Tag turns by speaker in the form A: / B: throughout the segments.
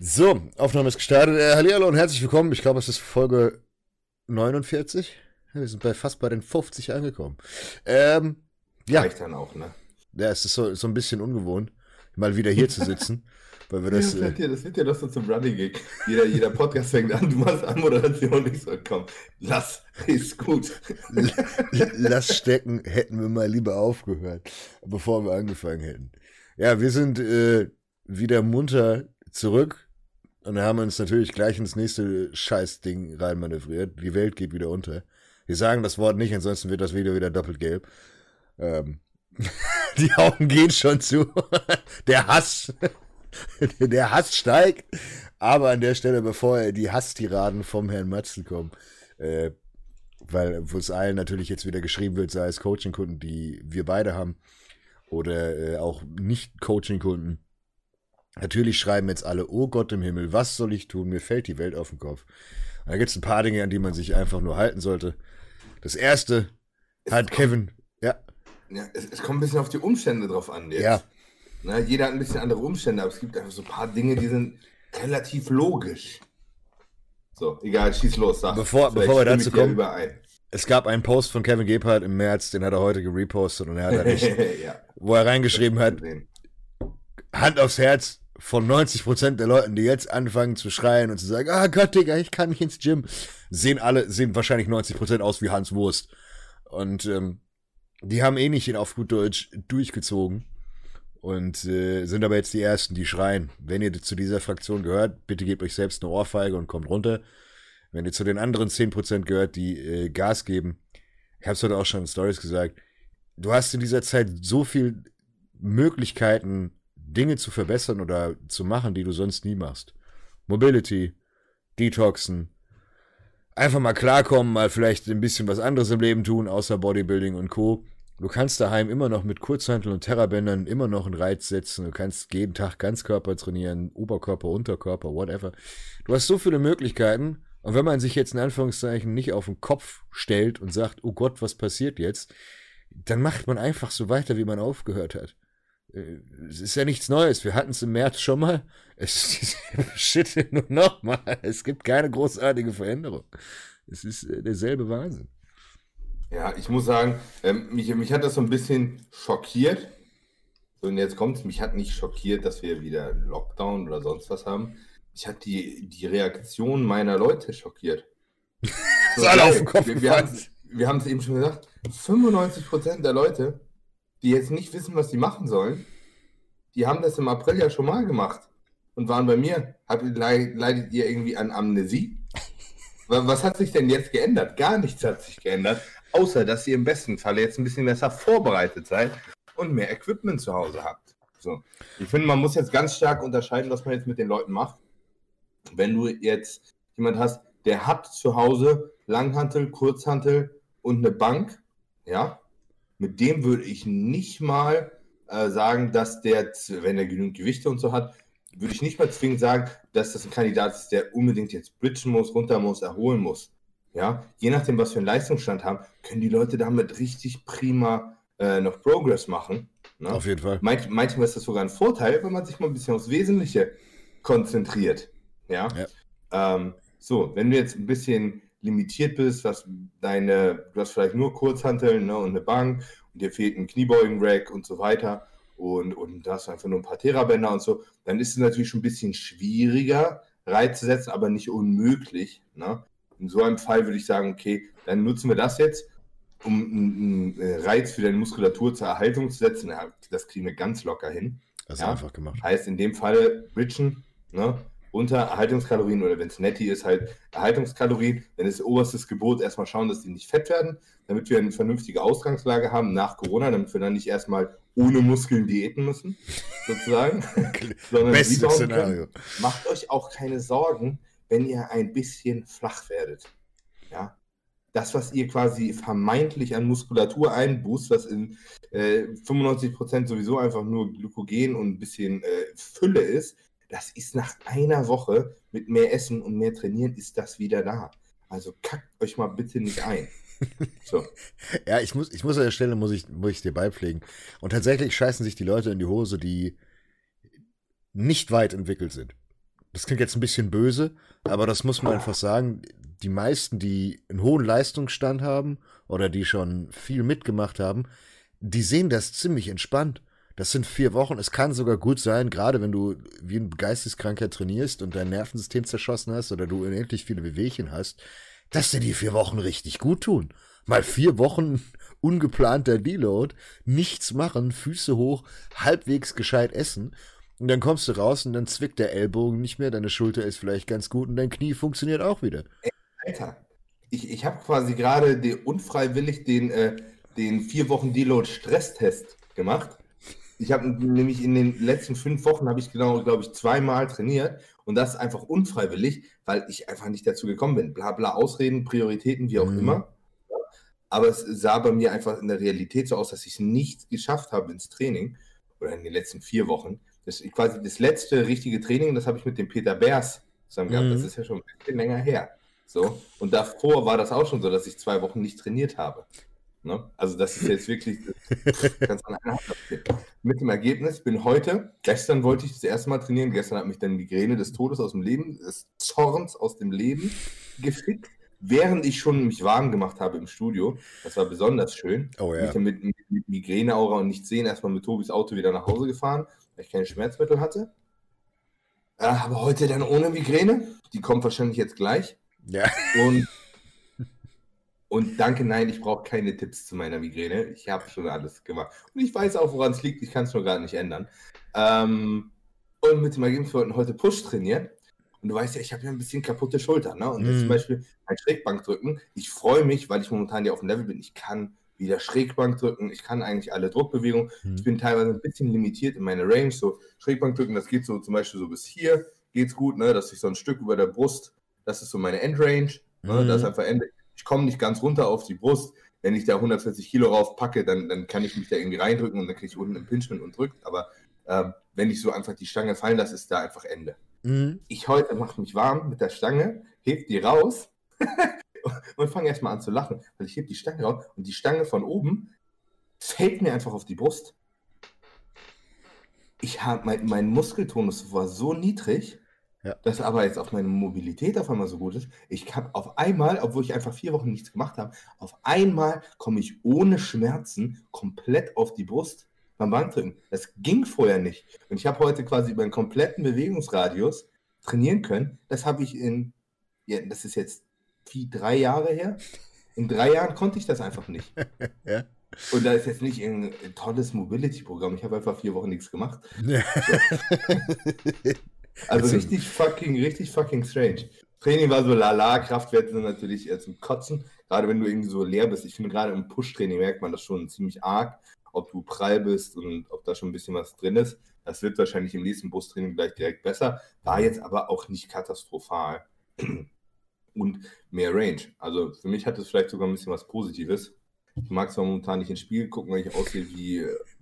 A: So, Aufnahme ist gestartet. Äh, Hallihallo und herzlich willkommen. Ich glaube, es ist Folge 49. Wir sind bei fast bei den 50 angekommen. Ähm, ja.
B: Reicht dann auch, ne?
A: Ja, es ist so, so ein bisschen ungewohnt, mal wieder hier zu sitzen. Weil wir das,
B: das, wird ja, das wird ja doch so zum Running Gig. Jeder, jeder Podcast fängt an, du machst Anmoderation ich so, komm, lass, ist gut.
A: lass stecken, hätten wir mal lieber aufgehört, bevor wir angefangen hätten. Ja, wir sind äh, wieder munter zurück und haben uns natürlich gleich ins nächste Scheißding reinmanövriert. Die Welt geht wieder unter. Wir sagen das Wort nicht, ansonsten wird das Video wieder doppelt gelb. Ähm, die Augen gehen schon zu. Der Hass, der Hass steigt. Aber an der Stelle, bevor die Hasstiraden vom Herrn Matzen kommen, äh, weil wo es allen natürlich jetzt wieder geschrieben wird, sei es Coaching-Kunden, die wir beide haben, oder äh, auch Nicht-Coaching-Kunden, Natürlich schreiben jetzt alle, oh Gott im Himmel, was soll ich tun? Mir fällt die Welt auf den Kopf. Und da gibt es ein paar Dinge, an die man sich einfach nur halten sollte. Das erste es hat Kevin, ja.
B: Ja, es, es, kommt ein bisschen auf die Umstände drauf an jetzt. Ja. Na, jeder hat ein bisschen andere Umstände, aber es gibt einfach so ein paar Dinge, die sind relativ logisch. So, egal, schieß los,
A: sag. Bevor, bevor wir dazu kommen, es gab einen Post von Kevin Gebhardt im März, den hat er heute gerepostet und er hat da nicht, ja. wo er reingeschrieben hat, Hand aufs Herz, von 90% der Leuten, die jetzt anfangen zu schreien und zu sagen, ah Gott, Digga, ich kann nicht ins Gym, sehen alle, sehen wahrscheinlich 90% aus wie Hans Wurst. Und ähm, die haben eh nicht ihn auf gut Deutsch durchgezogen und äh, sind aber jetzt die Ersten, die schreien. Wenn ihr zu dieser Fraktion gehört, bitte gebt euch selbst eine Ohrfeige und kommt runter. Wenn ihr zu den anderen 10% gehört, die äh, Gas geben, ich habe es heute auch schon in Stories gesagt, du hast in dieser Zeit so viel Möglichkeiten, Dinge zu verbessern oder zu machen, die du sonst nie machst. Mobility, Detoxen, einfach mal klarkommen, mal vielleicht ein bisschen was anderes im Leben tun, außer Bodybuilding und Co. Du kannst daheim immer noch mit Kurzhanteln und Terrabändern immer noch einen Reiz setzen. Du kannst jeden Tag Ganzkörper trainieren, Oberkörper, Unterkörper, whatever. Du hast so viele Möglichkeiten. Und wenn man sich jetzt in Anführungszeichen nicht auf den Kopf stellt und sagt, oh Gott, was passiert jetzt? Dann macht man einfach so weiter, wie man aufgehört hat. Äh, es ist ja nichts Neues. Wir hatten es im März schon mal. Es ist Shit nur nochmal. Es gibt keine großartige Veränderung. Es ist äh, derselbe Wahnsinn.
B: Ja, ich muss sagen, ähm, mich, mich hat das so ein bisschen schockiert. Und jetzt kommt es, mich hat nicht schockiert, dass wir wieder Lockdown oder sonst was haben. Ich hat die, die Reaktion meiner Leute schockiert.
A: So, alle auf den Kopf
B: wir, wir haben es eben schon gesagt, 95% der Leute die jetzt nicht wissen, was sie machen sollen, die haben das im April ja schon mal gemacht und waren bei mir. Hab, leidet ihr irgendwie an Amnesie? Was hat sich denn jetzt geändert? Gar nichts hat sich geändert, außer dass ihr im besten Falle jetzt ein bisschen besser vorbereitet seid und mehr Equipment zu Hause habt. So. Ich finde, man muss jetzt ganz stark unterscheiden, was man jetzt mit den Leuten macht. Wenn du jetzt jemand hast, der hat zu Hause Langhantel, Kurzhantel und eine Bank, ja, mit dem würde ich nicht mal äh, sagen, dass der, wenn er genügend Gewichte und so hat, würde ich nicht mal zwingend sagen, dass das ein Kandidat ist, der unbedingt jetzt bridgen muss, runter muss, erholen muss. Ja, je nachdem, was für einen Leistungsstand haben, können die Leute damit richtig prima äh, noch Progress machen.
A: Ne? Auf jeden Fall.
B: Meint, manchmal ist das sogar ein Vorteil, wenn man sich mal ein bisschen aufs Wesentliche konzentriert. Ja. ja. Ähm, so, wenn du jetzt ein bisschen limitiert bist, was deine, du hast vielleicht nur Kurzhanteln ne, und eine Bank und dir fehlt ein Kniebeugen-Rack und so weiter und, und da hast einfach nur ein paar Therabänder und so, dann ist es natürlich schon ein bisschen schwieriger, Reiz zu setzen, aber nicht unmöglich. Ne? In so einem Fall würde ich sagen, okay, dann nutzen wir das jetzt, um einen Reiz für deine Muskulatur zur Erhaltung zu setzen. Ja, das kriegen wir ganz locker hin.
A: Das ist ja? einfach gemacht.
B: Heißt in dem Fall Bridgen, ne? Unter Erhaltungskalorien oder wenn es netti ist, halt Erhaltungskalorien, dann ist oberstes Gebot erstmal schauen, dass die nicht fett werden, damit wir eine vernünftige Ausgangslage haben nach Corona, damit wir dann nicht erstmal ohne Muskeln diäten müssen, sozusagen.
A: Bestes Szenario. Können.
B: Macht euch auch keine Sorgen, wenn ihr ein bisschen flach werdet. Ja. Das, was ihr quasi vermeintlich an Muskulatur einboost, was in äh, 95% sowieso einfach nur Glykogen und ein bisschen äh, Fülle ist, das ist nach einer Woche mit mehr Essen und mehr Trainieren ist das wieder da. Also kackt euch mal bitte nicht ein.
A: So. ja, ich muss, ich muss an der Stelle, muss ich, muss ich dir beipflegen. Und tatsächlich scheißen sich die Leute in die Hose, die nicht weit entwickelt sind. das klingt jetzt ein bisschen böse, aber das muss man einfach sagen, die meisten, die einen hohen Leistungsstand haben oder die schon viel mitgemacht haben, die sehen das ziemlich entspannt. Das sind vier Wochen. Es kann sogar gut sein, gerade wenn du wie ein Geisteskranker trainierst und dein Nervensystem zerschossen hast oder du unendlich viele Bewegchen hast, dass dir die vier Wochen richtig gut tun. Mal vier Wochen ungeplanter Deload, nichts machen, Füße hoch, halbwegs gescheit essen. Und dann kommst du raus und dann zwickt der Ellbogen nicht mehr, deine Schulter ist vielleicht ganz gut und dein Knie funktioniert auch wieder.
B: Alter, ich, ich habe quasi gerade unfreiwillig den, äh, den vier Wochen Deload Stresstest gemacht. Ich habe nämlich in den letzten fünf Wochen habe ich genau, glaube ich, zweimal trainiert und das einfach unfreiwillig, weil ich einfach nicht dazu gekommen bin. Bla bla Ausreden, Prioritäten, wie auch mhm. immer. Aber es sah bei mir einfach in der Realität so aus, dass ich es nicht geschafft habe ins Training oder in den letzten vier Wochen. Das ist quasi das letzte richtige Training, das habe ich mit dem Peter Bärs zusammen gehabt. Mhm. Das ist ja schon ein bisschen länger her. So. Und davor war das auch schon so, dass ich zwei Wochen nicht trainiert habe. Ne? Also das ist jetzt wirklich ganz an einer Hand. Mit dem Ergebnis bin heute, gestern wollte ich das erste Mal trainieren, gestern hat mich dann Migräne des Todes aus dem Leben, des Zorns aus dem Leben gefickt, während ich schon mich warm gemacht habe im Studio. Das war besonders schön. Oh, ja. Ich bin mit, mit Migräneaura und nicht sehen erstmal mit Tobis Auto wieder nach Hause gefahren, weil ich keine Schmerzmittel hatte. Äh, aber heute dann ohne Migräne. Die kommt wahrscheinlich jetzt gleich. Ja. Und und danke, nein, ich brauche keine Tipps zu meiner Migräne. Ich habe schon alles gemacht. Und ich weiß auch, woran es liegt. Ich kann es nur gar nicht ändern. Ähm, und mit dem Ergebnis, wir wollten heute Push trainieren. Und du weißt ja, ich habe ja ein bisschen kaputte Schultern. Ne? Und mm. zum Beispiel ein Schrägbank drücken. Ich freue mich, weil ich momentan ja auf dem Level bin. Ich kann wieder Schrägbank drücken. Ich kann eigentlich alle Druckbewegungen. Mm. Ich bin teilweise ein bisschen limitiert in meiner Range. So Schrägbank drücken, das geht so zum Beispiel so bis hier. Geht's gut, ne? dass ich so ein Stück über der Brust, das ist so meine Endrange. Ne? Mm. Das ist einfach Ende ich komme nicht ganz runter auf die Brust. Wenn ich da 140 Kilo raufpacke, dann, dann kann ich mich da irgendwie reindrücken und dann kriege ich unten Impingement und drückt. Aber ähm, wenn ich so einfach die Stange fallen lasse, ist da einfach Ende. Mhm. Ich heute mache mich warm mit der Stange, heb die raus und fange erstmal an zu lachen, weil ich heb die Stange raus und die Stange von oben fällt mir einfach auf die Brust. Ich habe mein, mein Muskeltonus war so niedrig, ja. Das aber jetzt auf meine Mobilität auf einmal so gut ist. Ich habe auf einmal, obwohl ich einfach vier Wochen nichts gemacht habe, auf einmal komme ich ohne Schmerzen komplett auf die Brust beim Bankdrücken. Das ging vorher nicht. Und ich habe heute quasi über einen kompletten Bewegungsradius trainieren können. Das habe ich in, ja, das ist jetzt wie drei Jahre her. In drei Jahren konnte ich das einfach nicht. ja. Und da ist jetzt nicht ein tolles Mobility-Programm. Ich habe einfach vier Wochen nichts gemacht. Ja. So. Also richtig fucking, richtig fucking strange. Training war so lala, Kraftwerte sind natürlich eher zum Kotzen. Gerade wenn du irgendwie so leer bist. Ich finde gerade im Push-Training merkt man das schon ziemlich arg, ob du prall bist und ob da schon ein bisschen was drin ist. Das wird wahrscheinlich im nächsten Bus-Training gleich direkt besser. War jetzt aber auch nicht katastrophal. Und mehr Range. Also für mich hat es vielleicht sogar ein bisschen was Positives. Ich mag zwar momentan nicht ins Spiel gucken, weil ich aussehe wie boah,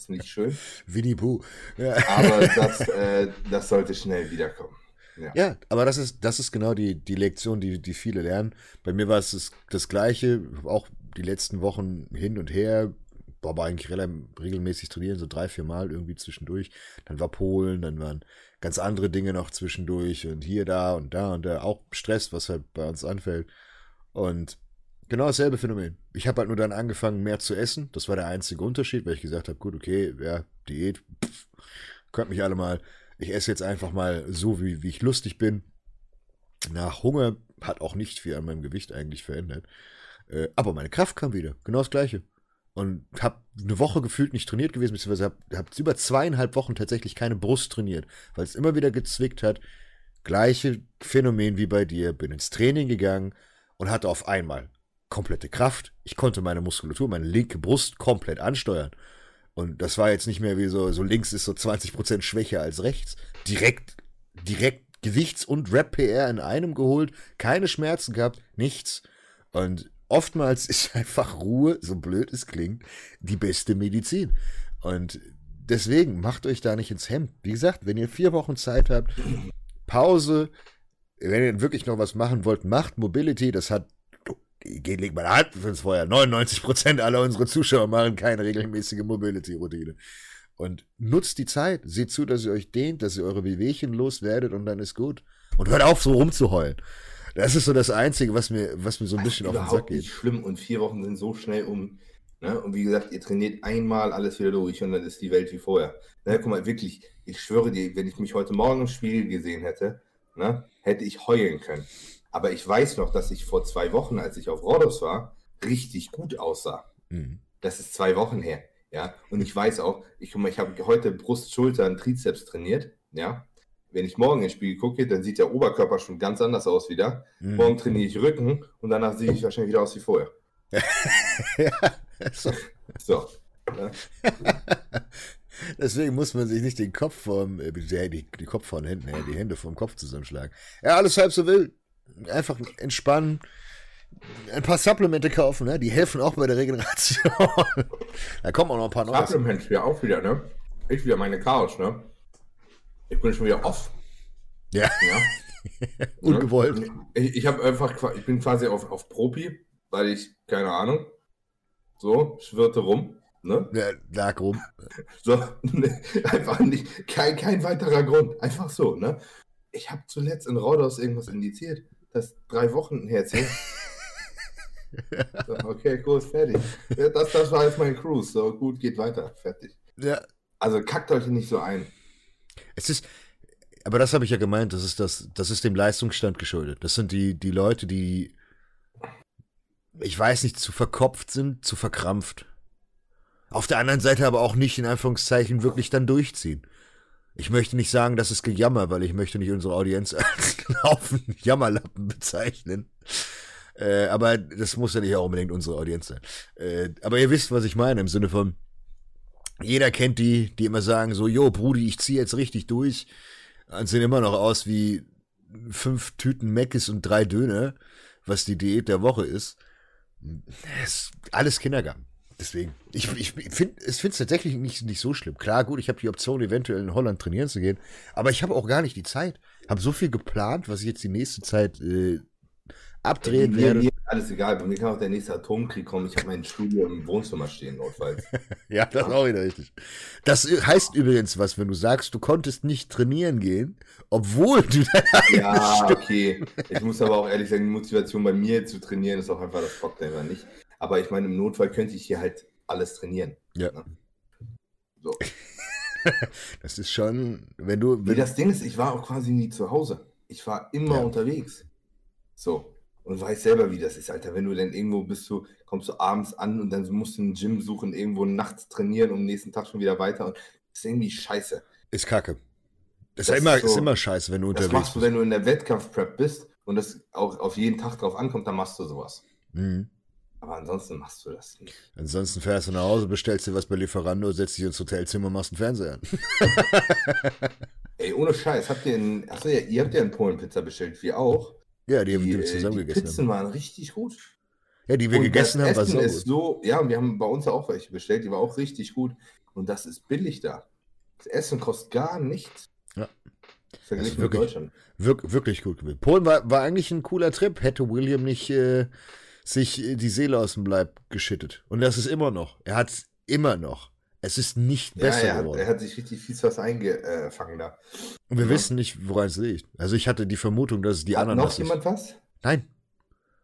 B: ist nicht schön.
A: Winnie Pooh.
B: Ja. Aber das, äh, das sollte schnell wiederkommen.
A: Ja. ja, aber das ist, das ist genau die, die Lektion, die, die viele lernen. Bei mir war es das, das Gleiche, auch die letzten Wochen hin und her, war aber eigentlich regelmäßig trainieren, so drei, vier Mal irgendwie zwischendurch. Dann war Polen, dann waren ganz andere Dinge noch zwischendurch und hier, da und da und da. Auch Stress, was halt bei uns anfällt. Und Genau dasselbe Phänomen. Ich habe halt nur dann angefangen, mehr zu essen. Das war der einzige Unterschied, weil ich gesagt habe, gut, okay, ja, Diät, pff, könnt mich alle mal. Ich esse jetzt einfach mal so, wie, wie ich lustig bin. Nach Hunger hat auch nicht viel an meinem Gewicht eigentlich verändert. Äh, aber meine Kraft kam wieder. Genau das Gleiche. Und habe eine Woche gefühlt nicht trainiert gewesen, beziehungsweise habe hab über zweieinhalb Wochen tatsächlich keine Brust trainiert, weil es immer wieder gezwickt hat. Gleiche Phänomen wie bei dir. Bin ins Training gegangen und hatte auf einmal komplette Kraft. Ich konnte meine Muskulatur, meine linke Brust komplett ansteuern. Und das war jetzt nicht mehr wie so, so links ist so 20% schwächer als rechts. Direkt, direkt Gewichts- und Rap-PR in einem geholt, keine Schmerzen gehabt, nichts. Und oftmals ist einfach Ruhe, so blöd es klingt, die beste Medizin. Und deswegen macht euch da nicht ins Hemd. Wie gesagt, wenn ihr vier Wochen Zeit habt, Pause, wenn ihr wirklich noch was machen wollt, macht Mobility. Das hat geht, legt meine Hand ins Feuer. 99% aller unserer Zuschauer machen keine regelmäßige Mobility-Routine. Und nutzt die Zeit. Seht zu, dass ihr euch dehnt, dass ihr eure Wehwehchen loswerdet und dann ist gut. Und hört auf, so rumzuheulen. Das ist so das Einzige, was mir, was mir so ein bisschen auf den Sack geht.
B: Nicht schlimm und vier Wochen sind so schnell um. Ne? Und wie gesagt, ihr trainiert einmal alles wieder durch und dann ist die Welt wie vorher. Ne? Guck mal, wirklich, ich schwöre dir, wenn ich mich heute Morgen im Spiel gesehen hätte, ne, hätte ich heulen können. Aber ich weiß noch, dass ich vor zwei Wochen, als ich auf Rhodos war, richtig gut aussah. Mhm. Das ist zwei Wochen her. Ja, und ich weiß auch, ich ich habe heute Brust, Schulter und Trizeps trainiert. Ja, wenn ich morgen ins Spiel gucke, dann sieht der Oberkörper schon ganz anders aus wieder. Mhm. Morgen trainiere ich Rücken und danach sehe ich wahrscheinlich wieder aus wie vorher. ja, so. so
A: ja. Deswegen muss man sich nicht den Kopf vom, äh, die, die Kopf von Händen, die Hände vom Kopf zusammenschlagen. Ja, alles halb so wild. Einfach entspannen, ein paar Supplemente kaufen, ne? Die helfen auch bei der Regeneration. da kommen auch noch ein paar
B: neue. Supplements ja auch wieder, ne? Ich wieder meine Chaos, ne? Ich bin schon wieder off.
A: Ja. ja. Ungewollt.
B: Ich, ich habe einfach, ich bin quasi auf, auf Propi, weil ich, keine Ahnung, so, schwirrte rum. Ne?
A: Ja, lag rum.
B: So, ne, einfach nicht, kein, kein weiterer Grund. Einfach so, ne? Ich habe zuletzt in Raudos irgendwas indiziert. Das drei Wochen her zählt. So, okay, gut, fertig. Das, das war jetzt mein Cruise. So, gut, geht weiter. Fertig.
A: Ja.
B: Also kackt euch nicht so ein.
A: Es ist, aber das habe ich ja gemeint, das ist das, das ist dem Leistungsstand geschuldet. Das sind die, die Leute, die, ich weiß nicht, zu verkopft sind, zu verkrampft. Auf der anderen Seite aber auch nicht in Anführungszeichen wirklich dann durchziehen. Ich möchte nicht sagen, das ist Gejammer, weil ich möchte nicht unsere Audienz als Haufen Jammerlappen bezeichnen. Äh, aber das muss ja nicht auch unbedingt unsere Audienz sein. Äh, aber ihr wisst, was ich meine, im Sinne von, jeder kennt die, die immer sagen so, jo, Brudi, ich ziehe jetzt richtig durch. Und sehen immer noch aus wie fünf Tüten Meckes und drei Döner, was die Diät der Woche ist. ist alles Kindergarten. Deswegen, ich, ich finde es tatsächlich nicht, nicht so schlimm. Klar, gut, ich habe die Option, eventuell in Holland trainieren zu gehen, aber ich habe auch gar nicht die Zeit. Habe so viel geplant, was ich jetzt die nächste Zeit äh, abdrehen
B: ja, werde. Mir alles egal, bei mir kann auch der nächste Atomkrieg kommen. Ich habe mein Studio im Wohnzimmer stehen, notfalls.
A: ja, das ist auch wieder richtig. Das heißt übrigens was, wenn du sagst, du konntest nicht trainieren gehen, obwohl du
B: Ja, okay. Ich muss aber auch ehrlich sagen, die Motivation bei mir zu trainieren ist auch einfach das einfach nicht. Aber ich meine, im Notfall könnte ich hier halt alles trainieren.
A: Ja. Ne? So. das ist schon, wenn du. Wenn
B: nee, das Ding ist, ich war auch quasi nie zu Hause. Ich war immer ja. unterwegs. So. Und weiß selber, wie das ist, Alter. Wenn du dann irgendwo bist, du, kommst du abends an und dann musst du ein Gym suchen, irgendwo nachts trainieren und am nächsten Tag schon wieder weiter. Und das ist irgendwie scheiße.
A: Ist kacke. Das, das ist, immer, so, ist immer scheiße, wenn du unterwegs bist. Das machst
B: du, wenn du in der Wettkampfprep bist und das auch auf jeden Tag drauf ankommt, dann machst du sowas. Mhm. Aber ansonsten machst du das nicht.
A: Ansonsten fährst du nach Hause, bestellst dir was bei Lieferando, setzt dich ins Hotelzimmer, machst einen Fernseher an.
B: Ey, ohne Scheiß, habt ihr einen, achso, ja, ihr habt ja einen Polenpizza bestellt, wir auch.
A: Ja, die, die haben wir zusammen
B: die
A: gegessen.
B: Die Pizzen haben. waren richtig gut.
A: Ja, die wir und gegessen haben,
B: war so ist so, ja, und wir haben bei uns auch welche bestellt, die war auch richtig gut. Und das ist billig da. Das Essen kostet gar nichts.
A: Ja. Verglichen mit wirklich, Deutschland. Wirklich, wirklich gut gewesen. Polen war, war eigentlich ein cooler Trip. Hätte William nicht äh, sich die Seele aus dem Leib geschüttet. Und das ist immer noch. Er hat es immer noch. Es ist nicht besser
B: ja, er
A: geworden.
B: Hat, er hat sich richtig fies was eingefangen da.
A: Und wir ja. wissen nicht, woran es liegt. Also ich hatte die Vermutung, dass es die hat anderen.
B: Noch jemand was?
A: Nein.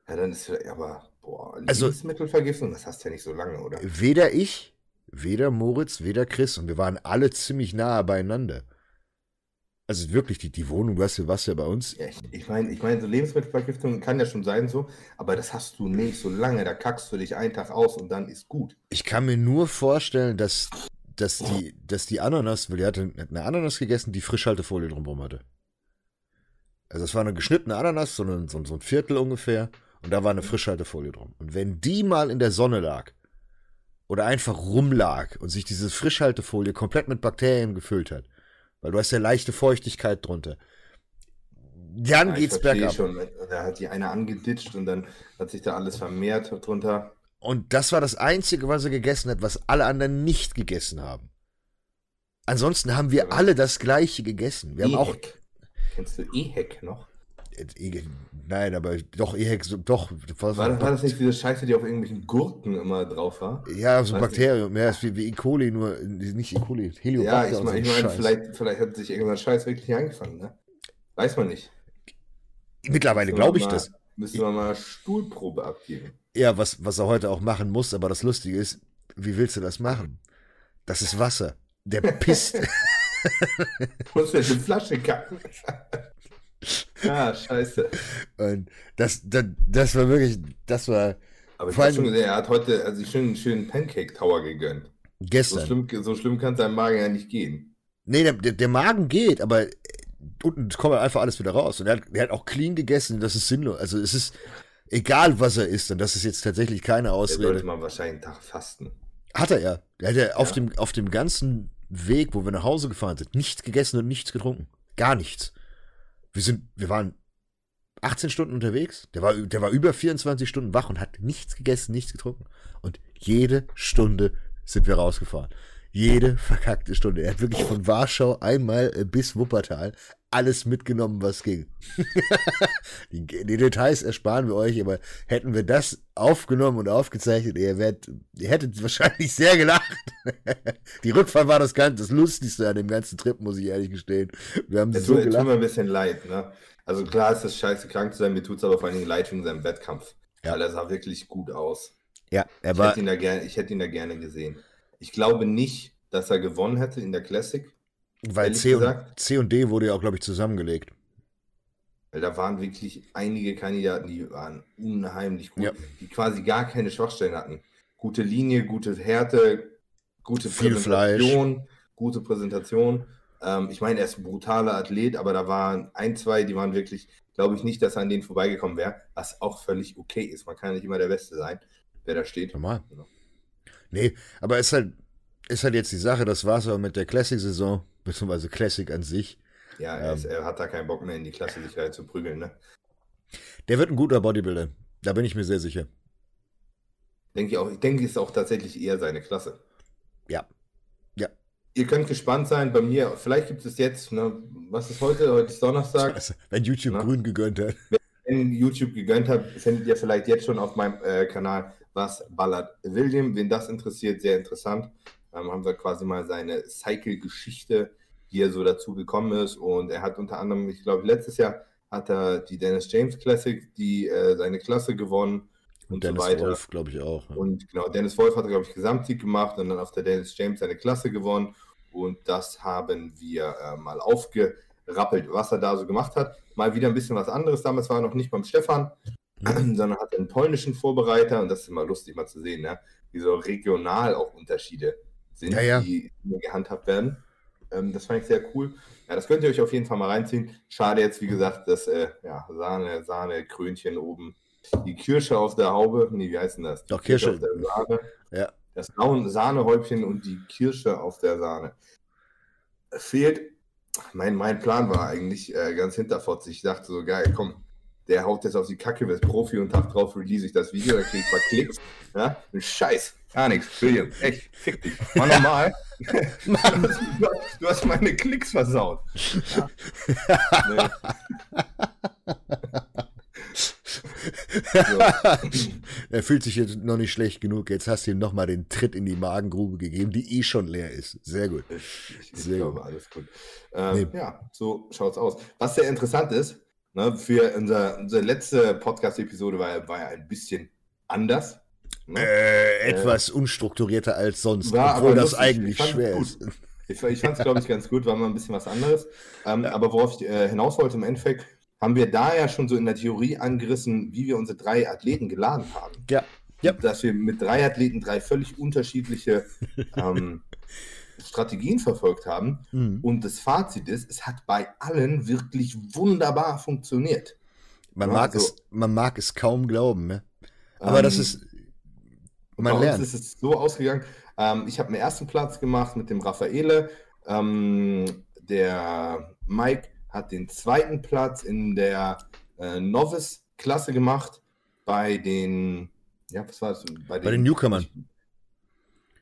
B: Ja, dann ist aber boah, also, Lebensmittelvergiftung, das hast du ja nicht so lange, oder?
A: Weder ich, weder Moritz, weder Chris und wir waren alle ziemlich nahe beieinander. Also wirklich, die, die Wohnung, weißt du, was ja bei uns.
B: Ja, ich, ich meine, ich mein, so Lebensmittelvergiftung kann ja schon sein so, aber das hast du nicht so lange, da kackst du dich einen Tag aus und dann ist gut.
A: Ich kann mir nur vorstellen, dass, dass, die, dass die Ananas, weil die hatte eine Ananas gegessen, die Frischhaltefolie drumherum hatte. Also es war eine geschnittene Ananas, so, eine, so, so ein Viertel ungefähr, und da war eine Frischhaltefolie drum. Und wenn die mal in der Sonne lag, oder einfach rumlag und sich diese Frischhaltefolie komplett mit Bakterien gefüllt hat, weil du hast ja leichte Feuchtigkeit drunter. Dann ja, geht's bergab.
B: Schon. Da hat die eine angeditscht und dann hat sich da alles vermehrt drunter.
A: Und das war das Einzige, was er gegessen hat, was alle anderen nicht gegessen haben. Ansonsten haben wir alle das Gleiche gegessen. Wir haben auch.
B: Kennst du EHEC noch?
A: Nein, aber doch, eher, doch.
B: War, war das nicht diese Scheiße, die auf irgendwelchen Gurken immer drauf war?
A: Ja, so ein Bakterium. Ja, ist wie, wie E. coli, nur nicht E. coli.
B: Heliobacter. Ja, ich meine, ich mein, vielleicht, vielleicht hat sich irgendein Scheiß wirklich angefangen, ne? Weiß man nicht.
A: Mittlerweile glaube ich mal, das.
B: Müssen wir mal Stuhlprobe abgeben.
A: Ja, was, was er heute auch machen muss, aber das Lustige ist, wie willst du das machen? Das ist Wasser. Der pisst.
B: muss ja eine Flasche kacken. ah, scheiße.
A: Und das, das, das war wirklich, das war.
B: Aber ich habe schon gesehen, er hat heute also einen schönen Pancake Tower gegönnt.
A: Gestern.
B: So schlimm, so schlimm kann sein Magen ja nicht gehen.
A: Nee, der, der Magen geht, aber unten kommt einfach alles wieder raus. Und er hat, er hat auch clean gegessen, das ist sinnlos. Also es ist egal, was er isst, und das ist jetzt tatsächlich keine Ausrede. Er
B: sollte man wahrscheinlich einen Tag fasten.
A: Hat er ja. Er hat ja, ja. Auf, dem, auf dem ganzen Weg, wo wir nach Hause gefahren sind, nichts gegessen und nichts getrunken. Gar nichts. Wir sind, wir waren 18 Stunden unterwegs. Der war, der war über 24 Stunden wach und hat nichts gegessen, nichts getrunken. Und jede Stunde sind wir rausgefahren. Jede verkackte Stunde. Er hat wirklich von Warschau einmal äh, bis Wuppertal alles mitgenommen, was ging. die, die, Details ersparen wir euch, aber hätten wir das aufgenommen und aufgezeichnet, ihr, wärt, ihr hättet wahrscheinlich sehr gelacht. die Rückfahrt war das, ganz, das Lustigste an dem ganzen Trip, muss ich ehrlich gestehen. Wir haben
B: so tut, gelacht. tut mir ein bisschen leid. Ne? Also klar ist es scheiße, krank zu sein, mir tut es aber vor allen Dingen leid wegen seinem Wettkampf. Ja. Weil er sah wirklich gut aus.
A: Ja,
B: er ich war. Hätte ihn da gerne, ich hätte ihn da gerne gesehen. Ich glaube nicht, dass er gewonnen hätte in der Classic.
A: Weil C und, C und D wurde ja auch, glaube ich, zusammengelegt.
B: Weil da waren wirklich einige Kandidaten, die waren unheimlich gut, ja. die quasi gar keine Schwachstellen hatten. Gute Linie, gute Härte, gute
A: Viel Präsentation, Fleisch.
B: gute Präsentation. Ähm, ich meine, er ist ein brutaler Athlet, aber da waren ein, zwei, die waren wirklich, glaube ich nicht, dass er an denen vorbeigekommen wäre, was auch völlig okay ist. Man kann nicht immer der Beste sein, wer da steht.
A: Normal. Genau. Nee, aber es ist halt, ist halt jetzt die Sache, das war es aber mit der Classic-Saison, beziehungsweise Classic an sich.
B: Ja, er, ähm, ist, er, hat da keinen Bock mehr in die Klasse sich rein zu prügeln, ne?
A: Der wird ein guter Bodybuilder. Da bin ich mir sehr sicher.
B: Denke ich auch. Ich denke, es ist auch tatsächlich eher seine Klasse.
A: Ja. Ja.
B: Ihr könnt gespannt sein. Bei mir, vielleicht gibt es jetzt, ne, was ist heute? Heute ist Donnerstag.
A: Scheiße, wenn YouTube ne? grün gegönnt hat.
B: Wenn YouTube gegönnt hat, findet ihr vielleicht jetzt schon auf meinem äh, Kanal, was ballert William. Wen das interessiert, sehr interessant ähm, haben wir quasi mal seine Cycle-Geschichte, wie er so dazu gekommen ist. Und er hat unter anderem, ich glaube, letztes Jahr hat er die Dennis James Classic, die äh, seine Klasse gewonnen.
A: Und, und Dennis so weiter. Wolf, glaube ich, auch.
B: Ja. Und genau, Dennis Wolf hat, glaube ich, Gesamtsieg gemacht und dann auf der Dennis James seine Klasse gewonnen. Und das haben wir äh, mal aufgerappelt, was er da so gemacht hat. Mal wieder ein bisschen was anderes. Damals war er noch nicht beim Stefan, mhm. sondern hat einen polnischen Vorbereiter. Und das ist immer lustig mal zu sehen, ne? wie so regional auch Unterschiede sind, ja, ja. die gehandhabt werden. Ähm, das fand ich sehr cool. Ja, das könnt ihr euch auf jeden Fall mal reinziehen. Schade jetzt, wie gesagt, das äh, ja, Sahne, Sahne, Krönchen oben. Die Kirsche auf der Haube. Nee, wie heißt denn das?
A: Doch, Kirsche. Auf
B: der Sahne.
A: Ja.
B: Das Sahnehäubchen und die Kirsche auf der Sahne. Fehlt. Mein, mein Plan war eigentlich äh, ganz hinterfotzig. Ich dachte so, geil, komm, der haut jetzt auf die Kacke, wird Profi und Tag drauf release ich das Video, da krieg ich ein paar Klicks. Ja? Scheiß, gar nichts. William, echt, fick dich. Mach nochmal. Mann. Du, hast meine Klicks versaut. Ja.
A: er fühlt sich jetzt noch nicht schlecht genug. Jetzt hast du ihm nochmal den Tritt in die Magengrube gegeben, die eh schon leer ist. Sehr gut.
B: Ich, ich sehr glaube, gut. alles gut. Ähm, nee. Ja, so schaut's aus. Was sehr interessant ist, Ne, für unser, unsere letzte Podcast-Episode war, war ja ein bisschen anders.
A: Ne? Äh, etwas äh, unstrukturierter als sonst, war, obwohl das eigentlich schwer ist.
B: Ich, ich fand es, glaube ich, ganz gut, war mal ein bisschen was anderes. Ähm, ja. Aber worauf ich äh, hinaus wollte, im Endeffekt haben wir da ja schon so in der Theorie angerissen, wie wir unsere drei Athleten geladen haben.
A: Ja.
B: ja. Dass wir mit drei Athleten drei völlig unterschiedliche ähm, Strategien verfolgt haben. Mhm. Und das Fazit ist, es hat bei allen wirklich wunderbar funktioniert.
A: Man, mag, also, es, man mag es kaum glauben, ne? aber ähm, das ist.
B: Man bei lernt. uns ist es so ausgegangen. Ähm, ich habe einen ersten Platz gemacht mit dem Raffaele. Ähm, der Mike hat den zweiten Platz in der äh, Novice-Klasse gemacht. Bei den, ja, was war das?
A: Bei den, bei den Newcomern.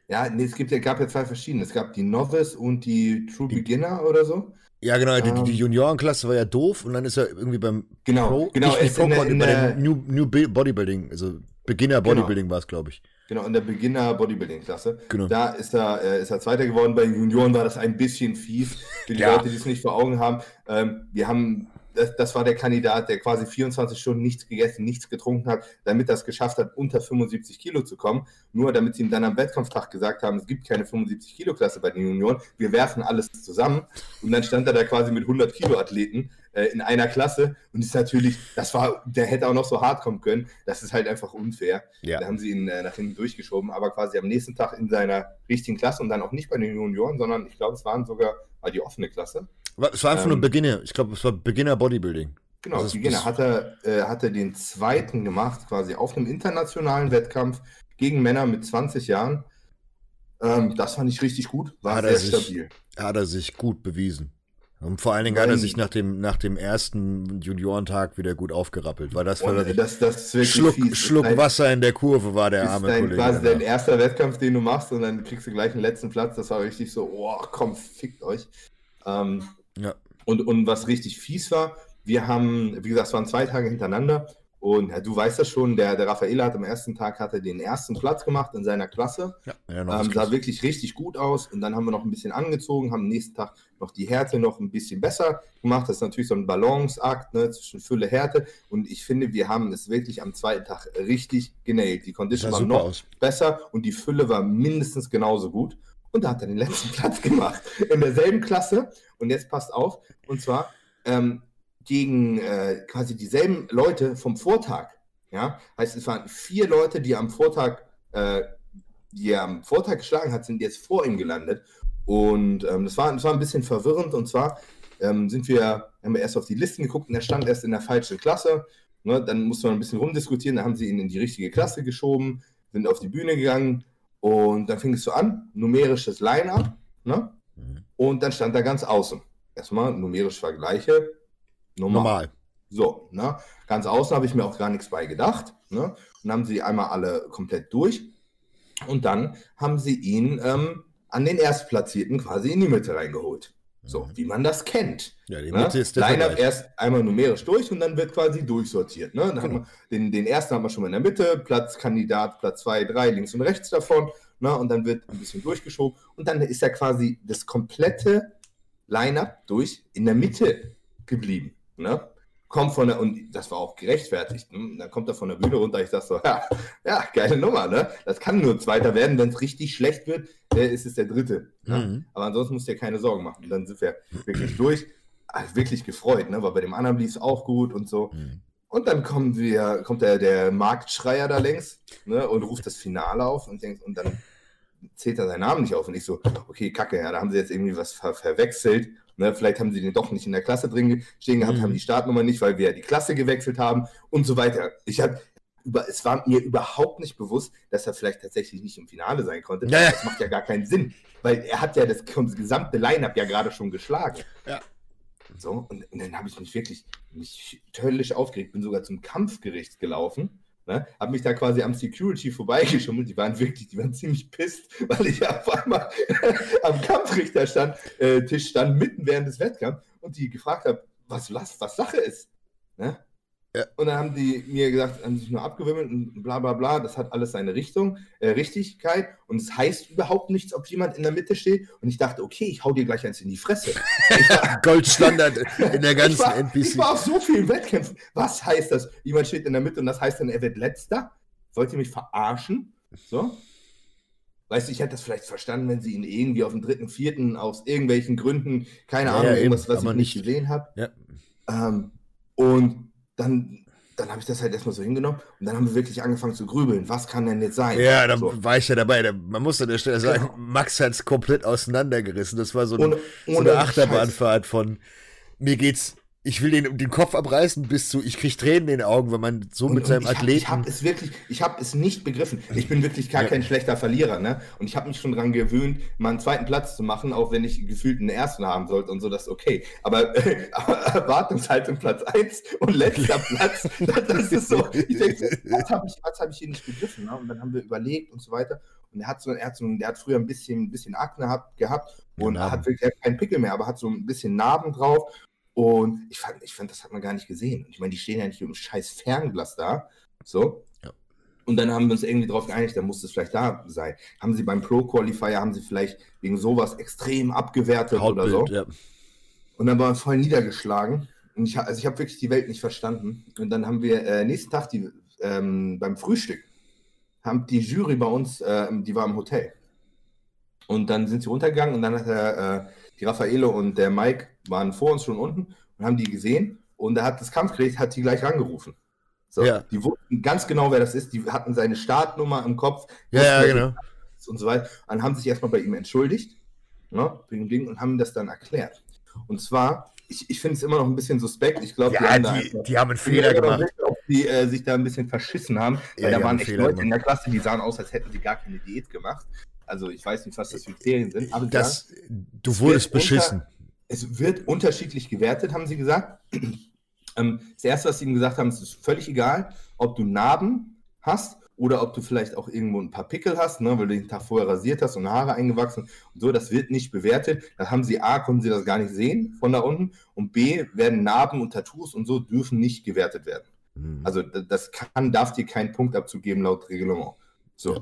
B: Ja, nee, es gibt, gab ja zwei verschiedene. Es gab die Novice und die True die, Beginner oder so.
A: Ja, genau, die, die ähm. Juniorenklasse war ja doof und dann ist er irgendwie beim
B: genau,
A: Pro,
B: genau,
A: nicht Pro, in der, in der New, New Bodybuilding, also Beginner genau. Bodybuilding genau. war es, glaube ich.
B: Genau, in der Beginner Bodybuilding Klasse. Genau. Da ist er, äh, ist er Zweiter geworden. Bei Junioren war das ein bisschen fies. Für die ja. Leute, die es nicht vor Augen haben. Ähm, wir haben das, das, war der Kandidat, der quasi 24 Stunden nichts gegessen, nichts getrunken hat, damit er es geschafft hat, unter 75 Kilo zu kommen. Nur damit sie ihm dann am Wettkampftag gesagt haben, es gibt keine 75 Kilo Klasse bei den Junioren, wir werfen alles zusammen. Und dann stand er da quasi mit 100 Kilo Athleten äh, in einer Klasse und ist natürlich, das war, der hätte auch noch so hart kommen können. Das ist halt einfach unfair. Ja. Da haben sie ihn äh, nach hinten durchgeschoben, aber quasi am nächsten Tag in seiner richtigen Klasse und dann auch nicht bei den Junioren, sondern ich glaube, es waren sogar mal die offene Klasse.
A: Es war einfach ähm, nur Beginner. Ich glaube, es war Beginner Bodybuilding.
B: Genau, also Beginner. Hat er, äh, hat er den zweiten gemacht, quasi auf einem internationalen Wettkampf gegen Männer mit 20 Jahren. Ähm, das fand ich richtig gut, war
A: hat sehr sich, stabil. Hat er sich gut bewiesen. Und vor allen Dingen Nein. hat er sich nach dem, nach dem ersten Juniorentag wieder gut aufgerappelt, weil das war
B: wirklich, das, das
A: Schluck, Schluck dein, Wasser in der Kurve war der arme
B: dein, Kollege. quasi dein erster Wettkampf, den du machst und dann kriegst du gleich einen letzten Platz. Das war richtig so, oh komm, fickt euch. Ähm, ja. Und, und was richtig fies war, wir haben, wie gesagt, es waren zwei Tage hintereinander und ja, du weißt das schon, der, der Raffaele hat am ersten Tag hatte den ersten Platz gemacht in seiner Klasse. Ja, ja, ähm, sah wirklich richtig gut aus. Und dann haben wir noch ein bisschen angezogen, haben am nächsten Tag noch die Härte noch ein bisschen besser gemacht. Das ist natürlich so ein Balanceakt ne, zwischen Fülle Härte. Und ich finde, wir haben es wirklich am zweiten Tag richtig genäht. Die Condition war noch aus. besser und die Fülle war mindestens genauso gut und da hat er den letzten Platz gemacht. In derselben Klasse. Und jetzt passt auf. Und zwar ähm, gegen äh, quasi dieselben Leute vom Vortag. Ja, heißt, es waren vier Leute, die am Vortag, äh, die er am Vortag geschlagen hat, sind jetzt vor ihm gelandet. Und ähm, das, war, das war ein bisschen verwirrend. Und zwar ähm, sind wir, haben wir erst auf die Listen geguckt und er stand erst in der falschen Klasse. Ne, dann musste man ein bisschen rumdiskutieren. Dann haben sie ihn in die richtige Klasse geschoben, sind auf die Bühne gegangen und dann fing es so an, numerisches Line-Up, ne? Mhm. Und dann stand da ganz außen. Erstmal numerisch Vergleiche. Normal. normal. So, ne? Ganz außen habe ich mir auch gar nichts bei gedacht. Ne? Und dann haben sie einmal alle komplett durch. Und dann haben sie ihn ähm, an den Erstplatzierten quasi in die Mitte reingeholt. So, mhm. wie man das kennt. Ja, die ne? Mitte ne? ist der Line-Up erst einmal numerisch durch und dann wird quasi durchsortiert. Ne? Genau. den, den ersten haben wir schon mal in der Mitte, Platz Kandidat, Platz 2, 3, links und rechts davon. Ne? Und dann wird ein bisschen durchgeschoben. Und dann ist ja quasi das komplette Line-Up durch in der Mitte geblieben. Ne? Kommt von der, und das war auch gerechtfertigt. Ne? Dann kommt er von der Bühne runter. Ich sag so, ja, ja geile Nummer, ne? Das kann nur Zweiter werden. Wenn es richtig schlecht wird, äh, ist es der Dritte. Ne? Mhm. Aber ansonsten musst du dir keine Sorgen machen. Und dann sind wir wirklich durch. Also wirklich gefreut, ne? Weil bei dem anderen lief es auch gut und so. Mhm. Und dann kommen wir, kommt der, der Marktschreier da längs ne, und ruft das Finale auf und denkt, und dann zählt er seinen Namen nicht auf. Und ich so, okay, kacke, ja, da haben sie jetzt irgendwie was ver verwechselt. Ne, vielleicht haben sie den doch nicht in der Klasse drin stehen gehabt, mhm. haben die Startnummer nicht, weil wir die Klasse gewechselt haben und so weiter. Ich habe über, es war mir überhaupt nicht bewusst, dass er vielleicht tatsächlich nicht im Finale sein konnte. Ja, Das macht ja gar keinen Sinn, weil er hat ja das, das gesamte Line-Up ja gerade schon geschlagen. Ja. So, und, und dann habe ich mich wirklich mich höllisch aufgeregt, bin sogar zum Kampfgericht gelaufen Ne? Habe mich da quasi am Security vorbeigeschummelt. Die waren wirklich, die waren ziemlich pisst, weil ich auf einmal am Kampfrichter stand, äh, Tisch stand, mitten während des Wettkampfs und die gefragt habe, was, was, was Sache ist. Ne? Ja. Und dann haben die mir gesagt, haben sich nur abgewimmelt und bla bla bla, das hat alles seine Richtung, äh, Richtigkeit und es heißt überhaupt nichts, ob jemand in der Mitte steht. Und ich dachte, okay, ich hau dir gleich eins in die Fresse.
A: War, Goldstandard in der ganzen
B: ich war,
A: NPC.
B: Ich war auf so vielen Wettkämpfen. Was heißt das? Jemand steht in der Mitte und das heißt dann, er wird letzter? Wollt ihr mich verarschen? So? Weißt du, ich hätte das vielleicht verstanden, wenn sie ihn irgendwie auf dem dritten, vierten aus irgendwelchen Gründen, keine ja, Ahnung, ja, irgendwas, was ich nicht gesehen habe. Ja. Ähm, und dann, dann habe ich das halt erstmal so hingenommen und dann haben wir wirklich angefangen zu grübeln. Was kann denn jetzt sein?
A: Ja, da so. war ich ja dabei. Man muss an der Stelle sagen, genau. Max hat es komplett auseinandergerissen. Das war so, ein, ohne, ohne so eine Achterbahnfahrt von mir geht's ich will den, den Kopf abreißen bis zu, ich kriege Tränen in den Augen, wenn man so und, mit seinem ich Athleten.
B: Hab, ich habe es wirklich, ich habe es nicht begriffen. Ich bin wirklich gar ja. kein schlechter Verlierer, ne? Und ich habe mich schon daran gewöhnt, mal einen zweiten Platz zu machen, auch wenn ich gefühlt einen ersten haben sollte und so, das ist okay. Aber, äh, Erwartungshaltung Platz 1 und letzter Platz, das, ist so. Ich denke, was habe ich, hab ich hier nicht begriffen? Ne? Und dann haben wir überlegt und so weiter. und er hat so, er hat so, der hat früher ein bisschen, ein bisschen Akne gehabt, gehabt und ja, hat wirklich keinen Pickel mehr, aber hat so ein bisschen Narben drauf. Und ich fand, ich fand, das hat man gar nicht gesehen. Und ich meine, die stehen ja nicht mit einem scheiß Fernglas da. So. Ja. Und dann haben wir uns irgendwie darauf geeinigt, da muss es vielleicht da sein. Haben sie beim Pro Qualifier, haben sie vielleicht wegen sowas extrem abgewertet Hautbild, oder so. Ja. Und dann war er voll niedergeschlagen. Und ich, also ich habe wirklich die Welt nicht verstanden. Und dann haben wir äh, nächsten Tag die, ähm, beim Frühstück, haben die Jury bei uns, äh, die war im Hotel. Und dann sind sie runtergegangen und dann hat er, äh, die Raffaele und der Mike waren vor uns schon unten und haben die gesehen. Und er hat das Kampfgericht, hat die gleich rangerufen. So, ja. Die wussten ganz genau, wer das ist. Die hatten seine Startnummer im Kopf.
A: Ja, ja genau.
B: Und so weiter. Und haben sich erstmal bei ihm entschuldigt. Ne, und haben ihm das dann erklärt. Und zwar, ich, ich finde es immer noch ein bisschen suspekt. Ich glaube,
A: ja, die, die, die, haben einen Fehler gemacht.
B: Ob die äh, sich da ein bisschen verschissen haben. Weil ja, da waren echt Leute gemacht. in der Klasse, die sahen aus, als hätten sie gar keine Diät gemacht. Also ich weiß nicht, was das für Kriterien sind.
A: Aber das, sagen, du wurdest beschissen. Unter,
B: es wird unterschiedlich gewertet, haben sie gesagt. ähm, das Erste, was sie ihm gesagt haben, es ist völlig egal, ob du Narben hast oder ob du vielleicht auch irgendwo ein paar Pickel hast, ne, weil du den Tag vorher rasiert hast und Haare eingewachsen und so, das wird nicht bewertet. Dann haben sie A, konnten sie das gar nicht sehen von da unten und B, werden Narben und Tattoos und so dürfen nicht gewertet werden. Mhm. Also das kann, darf dir keinen Punktabzug geben laut Reglement. So. Ja.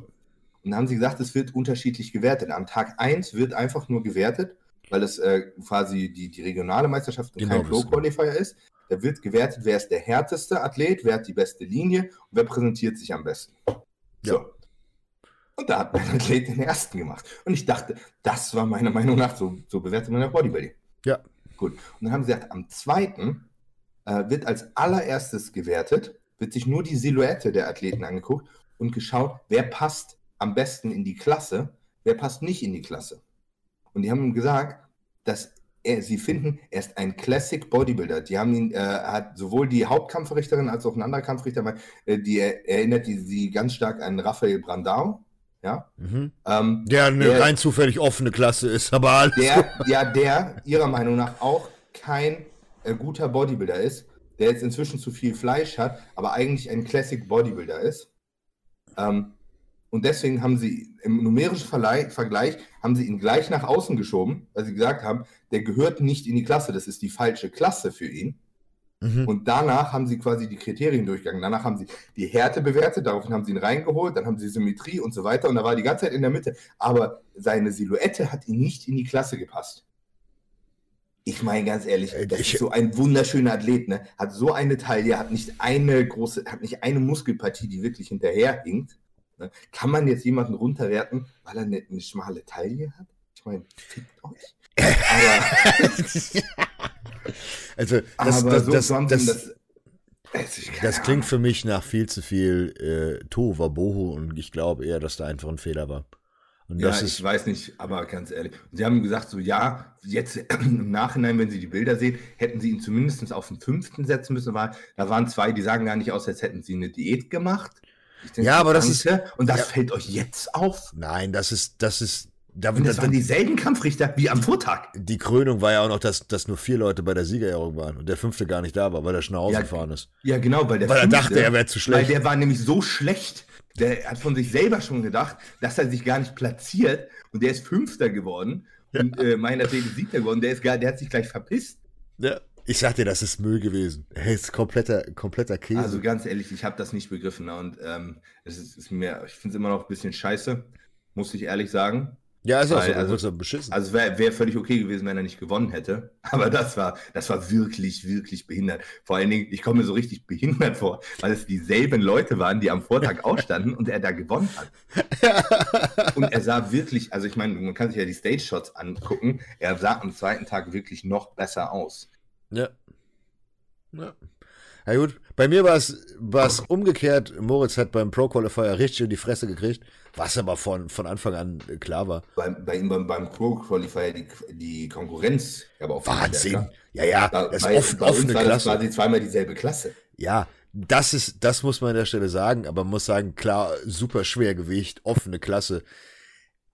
B: Und dann haben sie gesagt, es wird unterschiedlich gewertet. Am Tag 1 wird einfach nur gewertet, weil das äh, quasi die, die regionale Meisterschaft und genau, kein Pro-Qualifier ist. Da wird gewertet, wer ist der härteste Athlet, wer hat die beste Linie und wer präsentiert sich am besten. Ja. So. Und da hat mein Athlet den ersten gemacht. Und ich dachte, das war meiner Meinung nach so, so bewertet man ja Bodybuilding.
A: Ja.
B: Gut. Und dann haben sie gesagt, am zweiten äh, wird als allererstes gewertet, wird sich nur die Silhouette der Athleten angeguckt und geschaut, wer passt am besten in die Klasse, wer passt nicht in die Klasse. Und die haben gesagt, dass er, sie finden, er ist ein Classic Bodybuilder. Die haben ihn, äh, hat sowohl die Hauptkampfrichterin als auch ein anderer Kampfrichter, äh, die erinnert die, sie ganz stark an Raphael Brandau. Ja.
A: Mhm. Ähm, der eine der, rein zufällig offene Klasse ist, aber alles.
B: Der, ja, der ihrer Meinung nach auch kein äh, guter Bodybuilder ist, der jetzt inzwischen zu viel Fleisch hat, aber eigentlich ein Classic Bodybuilder ist. Ähm, und deswegen haben sie im numerischen Vergleich, haben sie ihn gleich nach außen geschoben, weil sie gesagt haben, der gehört nicht in die Klasse, das ist die falsche Klasse für ihn. Mhm. Und danach haben sie quasi die Kriterien durchgegangen. Danach haben sie die Härte bewertet, daraufhin haben sie ihn reingeholt, dann haben sie Symmetrie und so weiter. Und da war die ganze Zeit in der Mitte. Aber seine Silhouette hat ihn nicht in die Klasse gepasst. Ich meine ganz ehrlich, äh, das ich, ist so ein wunderschöner Athlet, ne? Hat so eine Taille, hat nicht eine große, hat nicht eine Muskelpartie, die wirklich hinterherhinkt. Ne? Kann man jetzt jemanden runterwerten, weil er eine, eine schmale Taille hat? Ich meine, fickt euch.
A: Aber, also, das, aber das, so das, das, das, das klingt für mich nach viel zu viel äh, Tohuwabohu und ich glaube eher, dass da einfach ein Fehler war.
B: Und ja, ich ist, weiß nicht, aber ganz ehrlich. Sie haben gesagt, so ja, jetzt im Nachhinein, wenn Sie die Bilder sehen, hätten Sie ihn zumindest auf den fünften setzen müssen. da waren zwei, die sagen gar nicht aus, als hätten Sie eine Diät gemacht.
A: Denke, ja, aber das ist.
B: Und das
A: ja,
B: fällt euch jetzt auf?
A: Nein, das ist, das ist.
B: Da, und das da, waren dieselben Kampfrichter wie am Vortag.
A: Die Krönung war ja auch noch, dass, dass nur vier Leute bei der Siegerehrung waren und der fünfte gar nicht da war, weil er schon nach Hause ja, gefahren ist.
B: Ja, genau, weil der
A: Weil fünfte, er dachte, er wäre zu schlecht.
B: Weil der war nämlich so schlecht, der hat von sich selber schon gedacht, dass er sich gar nicht platziert und der ist Fünfter geworden. Ja. Und äh, meiner Seele Siebter geworden. Der, ist gar, der hat sich gleich verpisst.
A: Ja. Ich sag dir, das ist Müll gewesen. Er ist kompletter, kompletter Käse.
B: Also ganz ehrlich, ich habe das nicht begriffen. Ne? Und ähm, es ist, ist mir, ich finde es immer noch ein bisschen scheiße, muss ich ehrlich sagen.
A: Ja, ist auch so,
B: also, beschissen. Also wäre wär völlig okay gewesen, wenn er nicht gewonnen hätte. Aber das war, das war wirklich, wirklich behindert. Vor allen Dingen, ich komme mir so richtig behindert vor, weil es dieselben Leute waren, die am Vortag ausstanden und er da gewonnen hat. und er sah wirklich, also ich meine, man kann sich ja die Stage-Shots angucken, er sah am zweiten Tag wirklich noch besser aus.
A: Ja. Ja. Na gut, bei mir war es umgekehrt. Moritz hat beim Pro Qualifier richtig in die Fresse gekriegt, was aber von, von Anfang an klar war.
B: Bei, bei ihm beim, beim Pro Qualifier die, die Konkurrenz
A: aber auch Wahnsinn. Ja, ja,
B: da, das ist offen, offene war Klasse. Das quasi zweimal dieselbe Klasse.
A: Ja, das ist, das muss man an der Stelle sagen, aber man muss sagen, klar, super Schwergewicht, offene Klasse.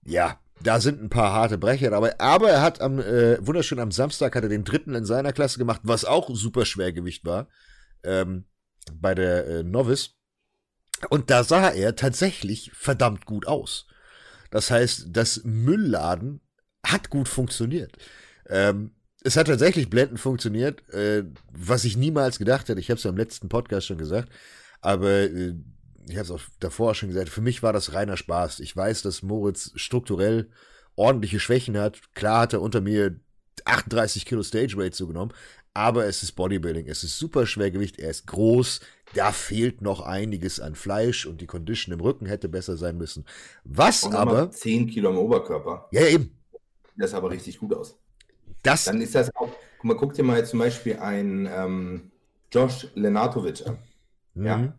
A: Ja, da sind ein paar harte Brecher dabei, aber er hat am äh, wunderschön am Samstag hat er den dritten in seiner Klasse gemacht, was auch super Schwergewicht war ähm, bei der äh, Novice und da sah er tatsächlich verdammt gut aus. Das heißt, das Müllladen hat gut funktioniert. Ähm, es hat tatsächlich blendend funktioniert, äh, was ich niemals gedacht hätte. Ich habe es ja im letzten Podcast schon gesagt, aber äh, ich habe es auch davor schon gesagt. Für mich war das reiner Spaß. Ich weiß, dass Moritz strukturell ordentliche Schwächen hat. Klar hat er unter mir 38 Kilo Stage Weight zugenommen, aber es ist Bodybuilding. Es ist super Schwergewicht. Er ist groß. Da fehlt noch einiges an Fleisch und die Condition im Rücken hätte besser sein müssen. Was aber.
B: 10 Kilo im Oberkörper.
A: Ja, eben.
B: Das sah aber richtig gut aus.
A: Das
B: Dann ist das auch. Guck mal, guck dir mal jetzt zum Beispiel einen ähm, Josh Lenatovic an. Mhm. Ja.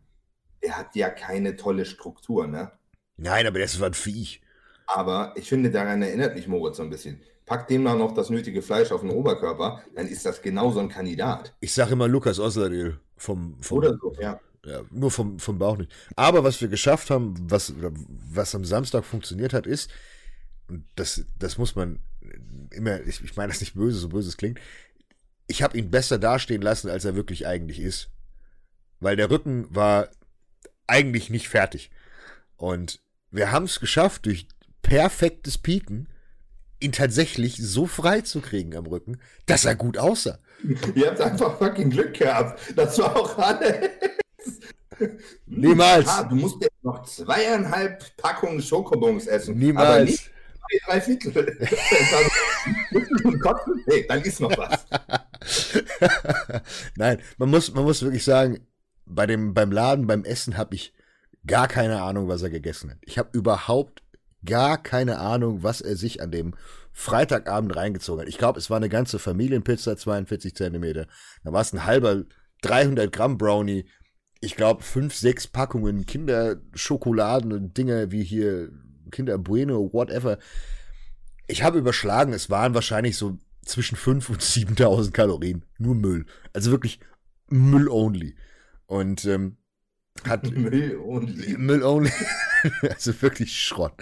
B: Der hat ja keine tolle Struktur, ne?
A: Nein, aber das war ein Viech.
B: Aber ich finde, daran erinnert mich Moritz so ein bisschen. Pack dem dann noch das nötige Fleisch auf den Oberkörper, dann ist das genau so ein Kandidat.
A: Ich sage immer Lukas Osladil vom, vom
B: Oder so, ja.
A: Ja, nur vom, vom Bauch nicht. Aber was wir geschafft haben, was, was am Samstag funktioniert hat, ist, und das, das muss man immer, ich, ich meine das nicht böse, so böse es klingt, ich habe ihn besser dastehen lassen, als er wirklich eigentlich ist. Weil der Rücken war eigentlich nicht fertig. Und wir haben es geschafft, durch perfektes Pieken ihn tatsächlich so frei zu kriegen am Rücken, dass er gut aussah.
B: Ihr habt einfach fucking Glück gehabt. Das war auch alles.
A: Niemals. Ah,
B: du musst jetzt noch zweieinhalb Packungen Schokobons essen.
A: Niemals. Aber nicht
B: drei Viertel. dann ist noch was.
A: Nein, man muss, man muss wirklich sagen, bei dem, beim Laden, beim Essen habe ich gar keine Ahnung, was er gegessen hat. Ich habe überhaupt gar keine Ahnung, was er sich an dem Freitagabend reingezogen hat. Ich glaube, es war eine ganze Familienpizza, 42 Zentimeter. Da war es ein halber 300 Gramm Brownie. Ich glaube, fünf, sechs Packungen Kinderschokoladen und Dinge wie hier Kinder Bueno, whatever. Ich habe überschlagen, es waren wahrscheinlich so zwischen 5 und 7000 Kalorien. Nur Müll. Also wirklich Müll only. Und ähm, hat.
B: Müll only.
A: Müll only. also wirklich Schrott.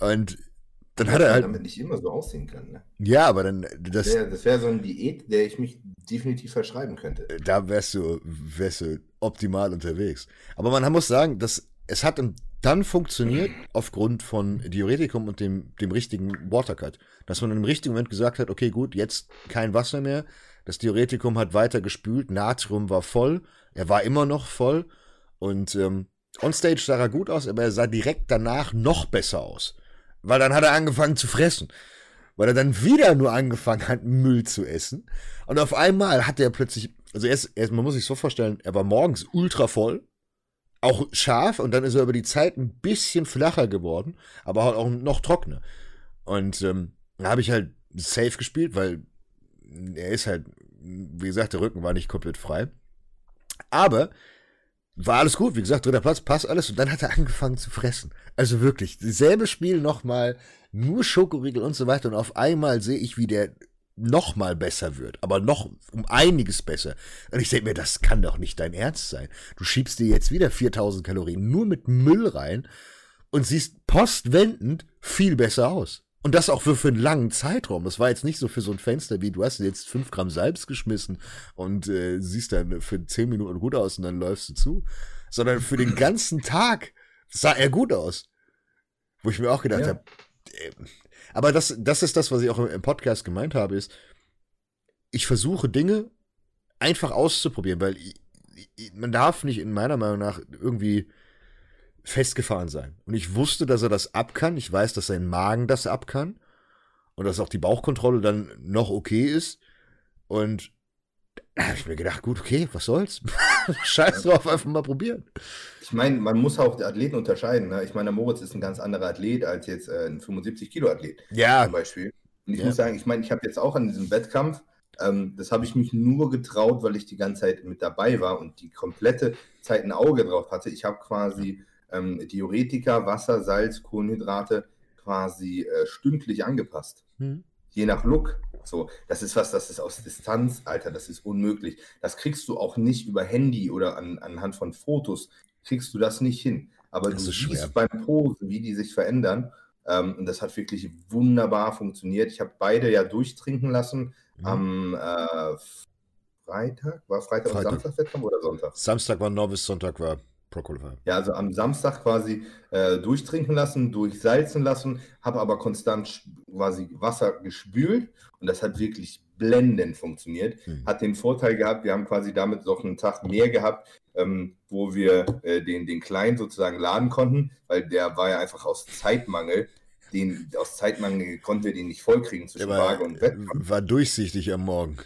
A: Und dann hat er halt.
B: damit nicht immer so aussehen können. Ne?
A: Ja, aber dann.
B: Das, das wäre wär so eine Diät, der ich mich definitiv verschreiben könnte.
A: Da wärst du, wärst du optimal unterwegs. Aber man muss sagen, dass es hat dann funktioniert aufgrund von Diuretikum und dem, dem richtigen Watercut. Dass man im richtigen Moment gesagt hat, okay, gut, jetzt kein Wasser mehr. Das Diuretikum hat weiter gespült, Natrium war voll, er war immer noch voll und ähm, onstage sah er gut aus, aber er sah direkt danach noch besser aus. Weil dann hat er angefangen zu fressen. Weil er dann wieder nur angefangen hat, Müll zu essen. Und auf einmal hat er plötzlich, also er ist, er ist, man muss sich so vorstellen, er war morgens ultra voll, auch scharf und dann ist er über die Zeit ein bisschen flacher geworden, aber halt auch noch trockener. Und ähm, da habe ich halt safe gespielt, weil er ist halt, wie gesagt, der Rücken war nicht komplett frei. Aber war alles gut, wie gesagt, dritter Platz, passt alles. Und dann hat er angefangen zu fressen. Also wirklich, dasselbe Spiel nochmal, nur Schokoriegel und so weiter. Und auf einmal sehe ich, wie der noch mal besser wird, aber noch um einiges besser. Und ich denke mir, das kann doch nicht dein Ernst sein. Du schiebst dir jetzt wieder 4000 Kalorien nur mit Müll rein und siehst postwendend viel besser aus. Und das auch für, für einen langen Zeitraum. Das war jetzt nicht so für so ein Fenster wie, du hast jetzt 5 Gramm Salz geschmissen und äh, siehst dann für 10 Minuten gut aus und dann läufst du zu. Sondern für den ganzen Tag sah er gut aus. Wo ich mir auch gedacht ja. habe, äh, aber das, das ist das, was ich auch im Podcast gemeint habe, ist, ich versuche Dinge einfach auszuprobieren, weil ich, ich, man darf nicht in meiner Meinung nach irgendwie festgefahren sein. Und ich wusste, dass er das ab kann. Ich weiß, dass sein Magen das ab kann. Und dass auch die Bauchkontrolle dann noch okay ist. Und da habe ich mir gedacht, gut, okay, was soll's? Scheiß drauf, einfach mal probieren.
B: Ich meine, man muss auch die Athleten unterscheiden. Ne? Ich meine, der Moritz ist ein ganz anderer Athlet als jetzt äh, ein 75-Kilo-Athlet.
A: Ja.
B: Zum Beispiel. Und ich ja. muss sagen, ich meine, ich habe jetzt auch an diesem Wettkampf, ähm, das habe ich mich nur getraut, weil ich die ganze Zeit mit dabei war und die komplette Zeit ein Auge drauf hatte. Ich habe quasi ähm, Diuretika, Wasser, Salz, Kohlenhydrate quasi äh, stündlich angepasst. Hm. Je nach Look. So, das ist was, das ist aus Distanz, Alter, das ist unmöglich. Das kriegst du auch nicht über Handy oder an, anhand von Fotos, kriegst du das nicht hin. Aber das du siehst beim Posen, wie die sich verändern. Ähm, und das hat wirklich wunderbar funktioniert. Ich habe beide ja durchtrinken lassen mhm. am äh, Freitag. War Freitag, Freitag. Samstag Wettkampf oder Sonntag?
A: Samstag war Novice, Sonntag war
B: Pro Qualifier. Ja, also am Samstag quasi äh, durchtrinken lassen, durchsalzen lassen, habe aber konstant quasi Wasser gespült und das hat wirklich blendend funktioniert. Hm. Hat den Vorteil gehabt, wir haben quasi damit noch einen Tag mehr gehabt, ähm, wo wir äh, den, den Kleinen sozusagen laden konnten, weil der war ja einfach aus Zeitmangel. Den, aus Zeitmangel konnten wir den nicht vollkriegen zwischen
A: Waage und Wettkampf. War durchsichtig am Morgen.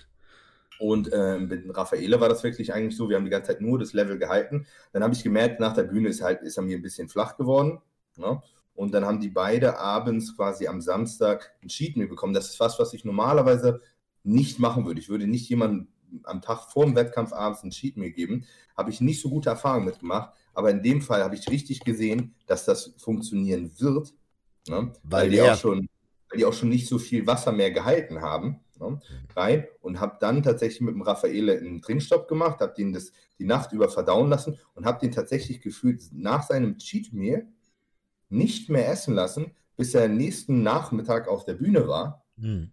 B: Und äh, mit Raffaele war das wirklich eigentlich so, wir haben die ganze Zeit nur das Level gehalten. Dann habe ich gemerkt, nach der Bühne ist, halt, ist er mir ein bisschen flach geworden. Ne? Und dann haben die beide abends quasi am Samstag ein Cheat Meal bekommen. Das ist was, was ich normalerweise nicht machen würde. Ich würde nicht jemandem am Tag vor dem Wettkampf abends ein Cheat Meal geben. Habe ich nicht so gute Erfahrungen mitgemacht. Aber in dem Fall habe ich richtig gesehen, dass das funktionieren wird. Ne? Weil, weil, die auch schon, weil die auch schon nicht so viel Wasser mehr gehalten haben ne, rein und habe dann tatsächlich mit dem Raffaele einen Trinkstopp gemacht, habe den das die Nacht über verdauen lassen und habe den tatsächlich gefühlt nach seinem Cheat Meal nicht mehr essen lassen, bis er nächsten Nachmittag auf der Bühne war. Mhm.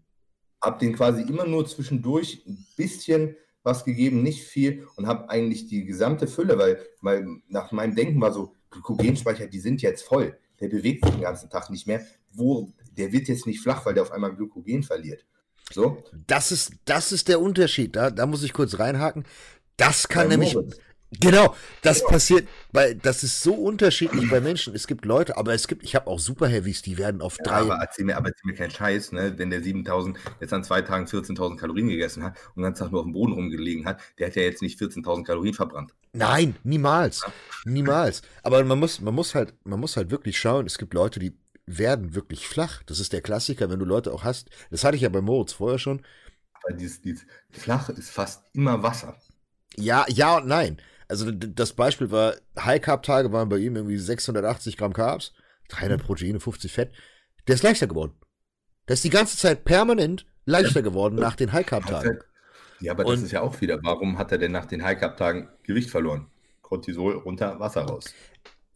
B: Habe den quasi immer nur zwischendurch ein bisschen was gegeben, nicht viel und habe eigentlich die gesamte Fülle, weil, weil nach meinem Denken war so, Glykogenspeicher, die sind jetzt voll. Der bewegt sich den ganzen Tag nicht mehr. Wo, der wird jetzt nicht flach, weil der auf einmal Glykogen verliert. So.
A: Das ist, das ist der Unterschied. Da, da muss ich kurz reinhaken. Das kann bei nämlich. Moritz. Genau, das genau. passiert, weil das ist so unterschiedlich bei Menschen. Es gibt Leute, aber es gibt, ich habe auch Super Heavies, die werden auf ja, drei.
B: Aber erzähl mir, aber erzähl mir keinen Scheiß, ne? Wenn der 7000 jetzt an zwei Tagen 14.000 Kalorien gegessen hat und dann Tag nur auf dem Boden rumgelegen hat, der hat ja jetzt nicht 14.000 Kalorien verbrannt.
A: Nein, niemals, ja. niemals. Aber man muss, man muss halt, man muss halt wirklich schauen. Es gibt Leute, die werden wirklich flach. Das ist der Klassiker, wenn du Leute auch hast. Das hatte ich ja bei Moritz vorher schon.
B: Aber dieses, dieses flach ist fast immer Wasser.
A: Ja, ja und nein. Also das Beispiel war, High-Carb-Tage waren bei ihm irgendwie 680 Gramm Carbs, 300 mhm. Proteine, 50 Fett. Der ist leichter geworden. Der ist die ganze Zeit permanent leichter geworden nach den High-Carb-Tagen.
B: Ja, aber das und, ist ja auch wieder, warum hat er denn nach den High-Carb-Tagen Gewicht verloren? Cortisol runter, Wasser raus.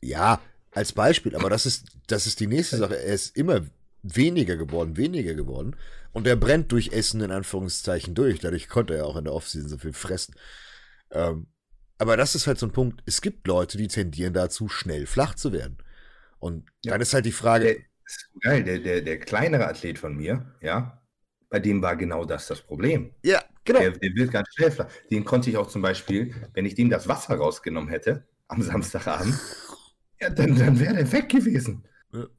A: Ja, als Beispiel, aber das ist, das ist die nächste Sache. Er ist immer weniger geworden, weniger geworden. Und er brennt durch Essen in Anführungszeichen durch. Dadurch konnte er auch in der Offseason so viel fressen. Ähm, aber das ist halt so ein Punkt. Es gibt Leute, die tendieren dazu, schnell flach zu werden. Und ja. dann ist halt die Frage.
B: Der, ist geil, der, der, der kleinere Athlet von mir, ja, bei dem war genau das das Problem.
A: Ja, genau.
B: Der, der wird ganz schnell flach. Den konnte ich auch zum Beispiel, wenn ich dem das Wasser rausgenommen hätte, am Samstagabend, ja, dann, dann wäre der weg gewesen.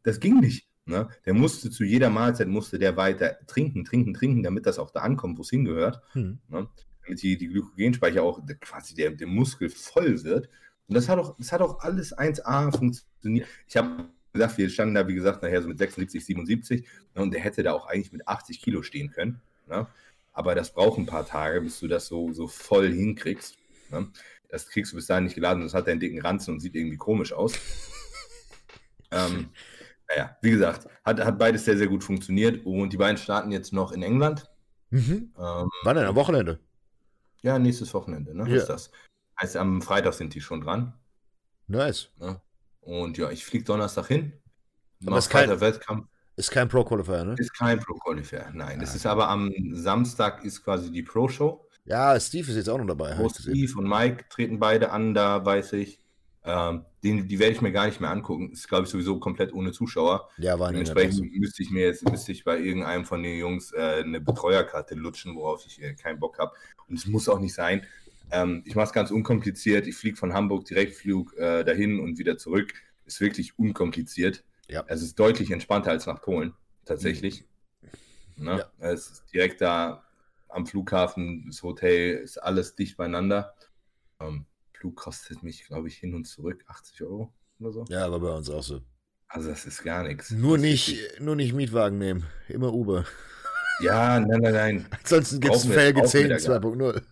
B: Das ging nicht. Ne? Der musste zu jeder Mahlzeit musste der weiter trinken, trinken, trinken, damit das auch da ankommt, wo es hingehört. Hm. Ne? Damit die, die Glykogenspeicher auch quasi der, der Muskel voll wird. Und das hat auch, das hat auch alles 1A funktioniert. Ich habe gesagt, wir standen da, wie gesagt, nachher so mit 76, 77 ne? und der hätte da auch eigentlich mit 80 Kilo stehen können. Ne? Aber das braucht ein paar Tage, bis du das so, so voll hinkriegst. Ne? Das kriegst du bis dahin nicht geladen, das hat einen dicken Ranzen und sieht irgendwie komisch aus. ähm, naja, wie gesagt, hat, hat beides sehr, sehr gut funktioniert und die beiden starten jetzt noch in England.
A: Mhm. Ähm, Wann denn? Am Wochenende?
B: Ja, nächstes Wochenende, ne? Ja. Ist das. Heißt, am Freitag sind die schon dran.
A: Nice.
B: Ne? Und ja, ich fliege Donnerstag hin.
A: Aber ist kein, Wettkampf. Ist kein Pro-Qualifier, ne?
B: Ist kein Pro-Qualifier, nein. Es ist aber am Samstag ist quasi die Pro-Show.
A: Ja, Steve ist jetzt auch noch dabei.
B: Oh, Steve und Mike treten beide an, da weiß ich. Ähm, den, die werde ich mir gar nicht mehr angucken. Ist, glaube ich, sowieso komplett ohne Zuschauer.
A: Ja, war
B: Dementsprechend müsste ich mir jetzt müsste ich bei irgendeinem von den Jungs äh, eine Betreuerkarte lutschen, worauf ich äh, keinen Bock habe. Und es muss auch nicht sein. Ähm, ich mache es ganz unkompliziert. Ich fliege von Hamburg Direktflug äh, dahin und wieder zurück. Ist wirklich unkompliziert. Ja. Es ist deutlich entspannter als nach Polen, tatsächlich. Mhm. Ne? Ja. Es ist direkt da am Flughafen, das Hotel ist alles dicht beieinander. Ähm, Flug kostet mich, glaube ich, hin und zurück 80 Euro oder so.
A: Ja, aber bei uns auch so.
B: Also das ist gar nichts.
A: Nur nicht, nur nicht Mietwagen nehmen, immer Uber.
B: Ja, nein, nein, nein.
A: Ansonsten gibt es Felge 10 2.0.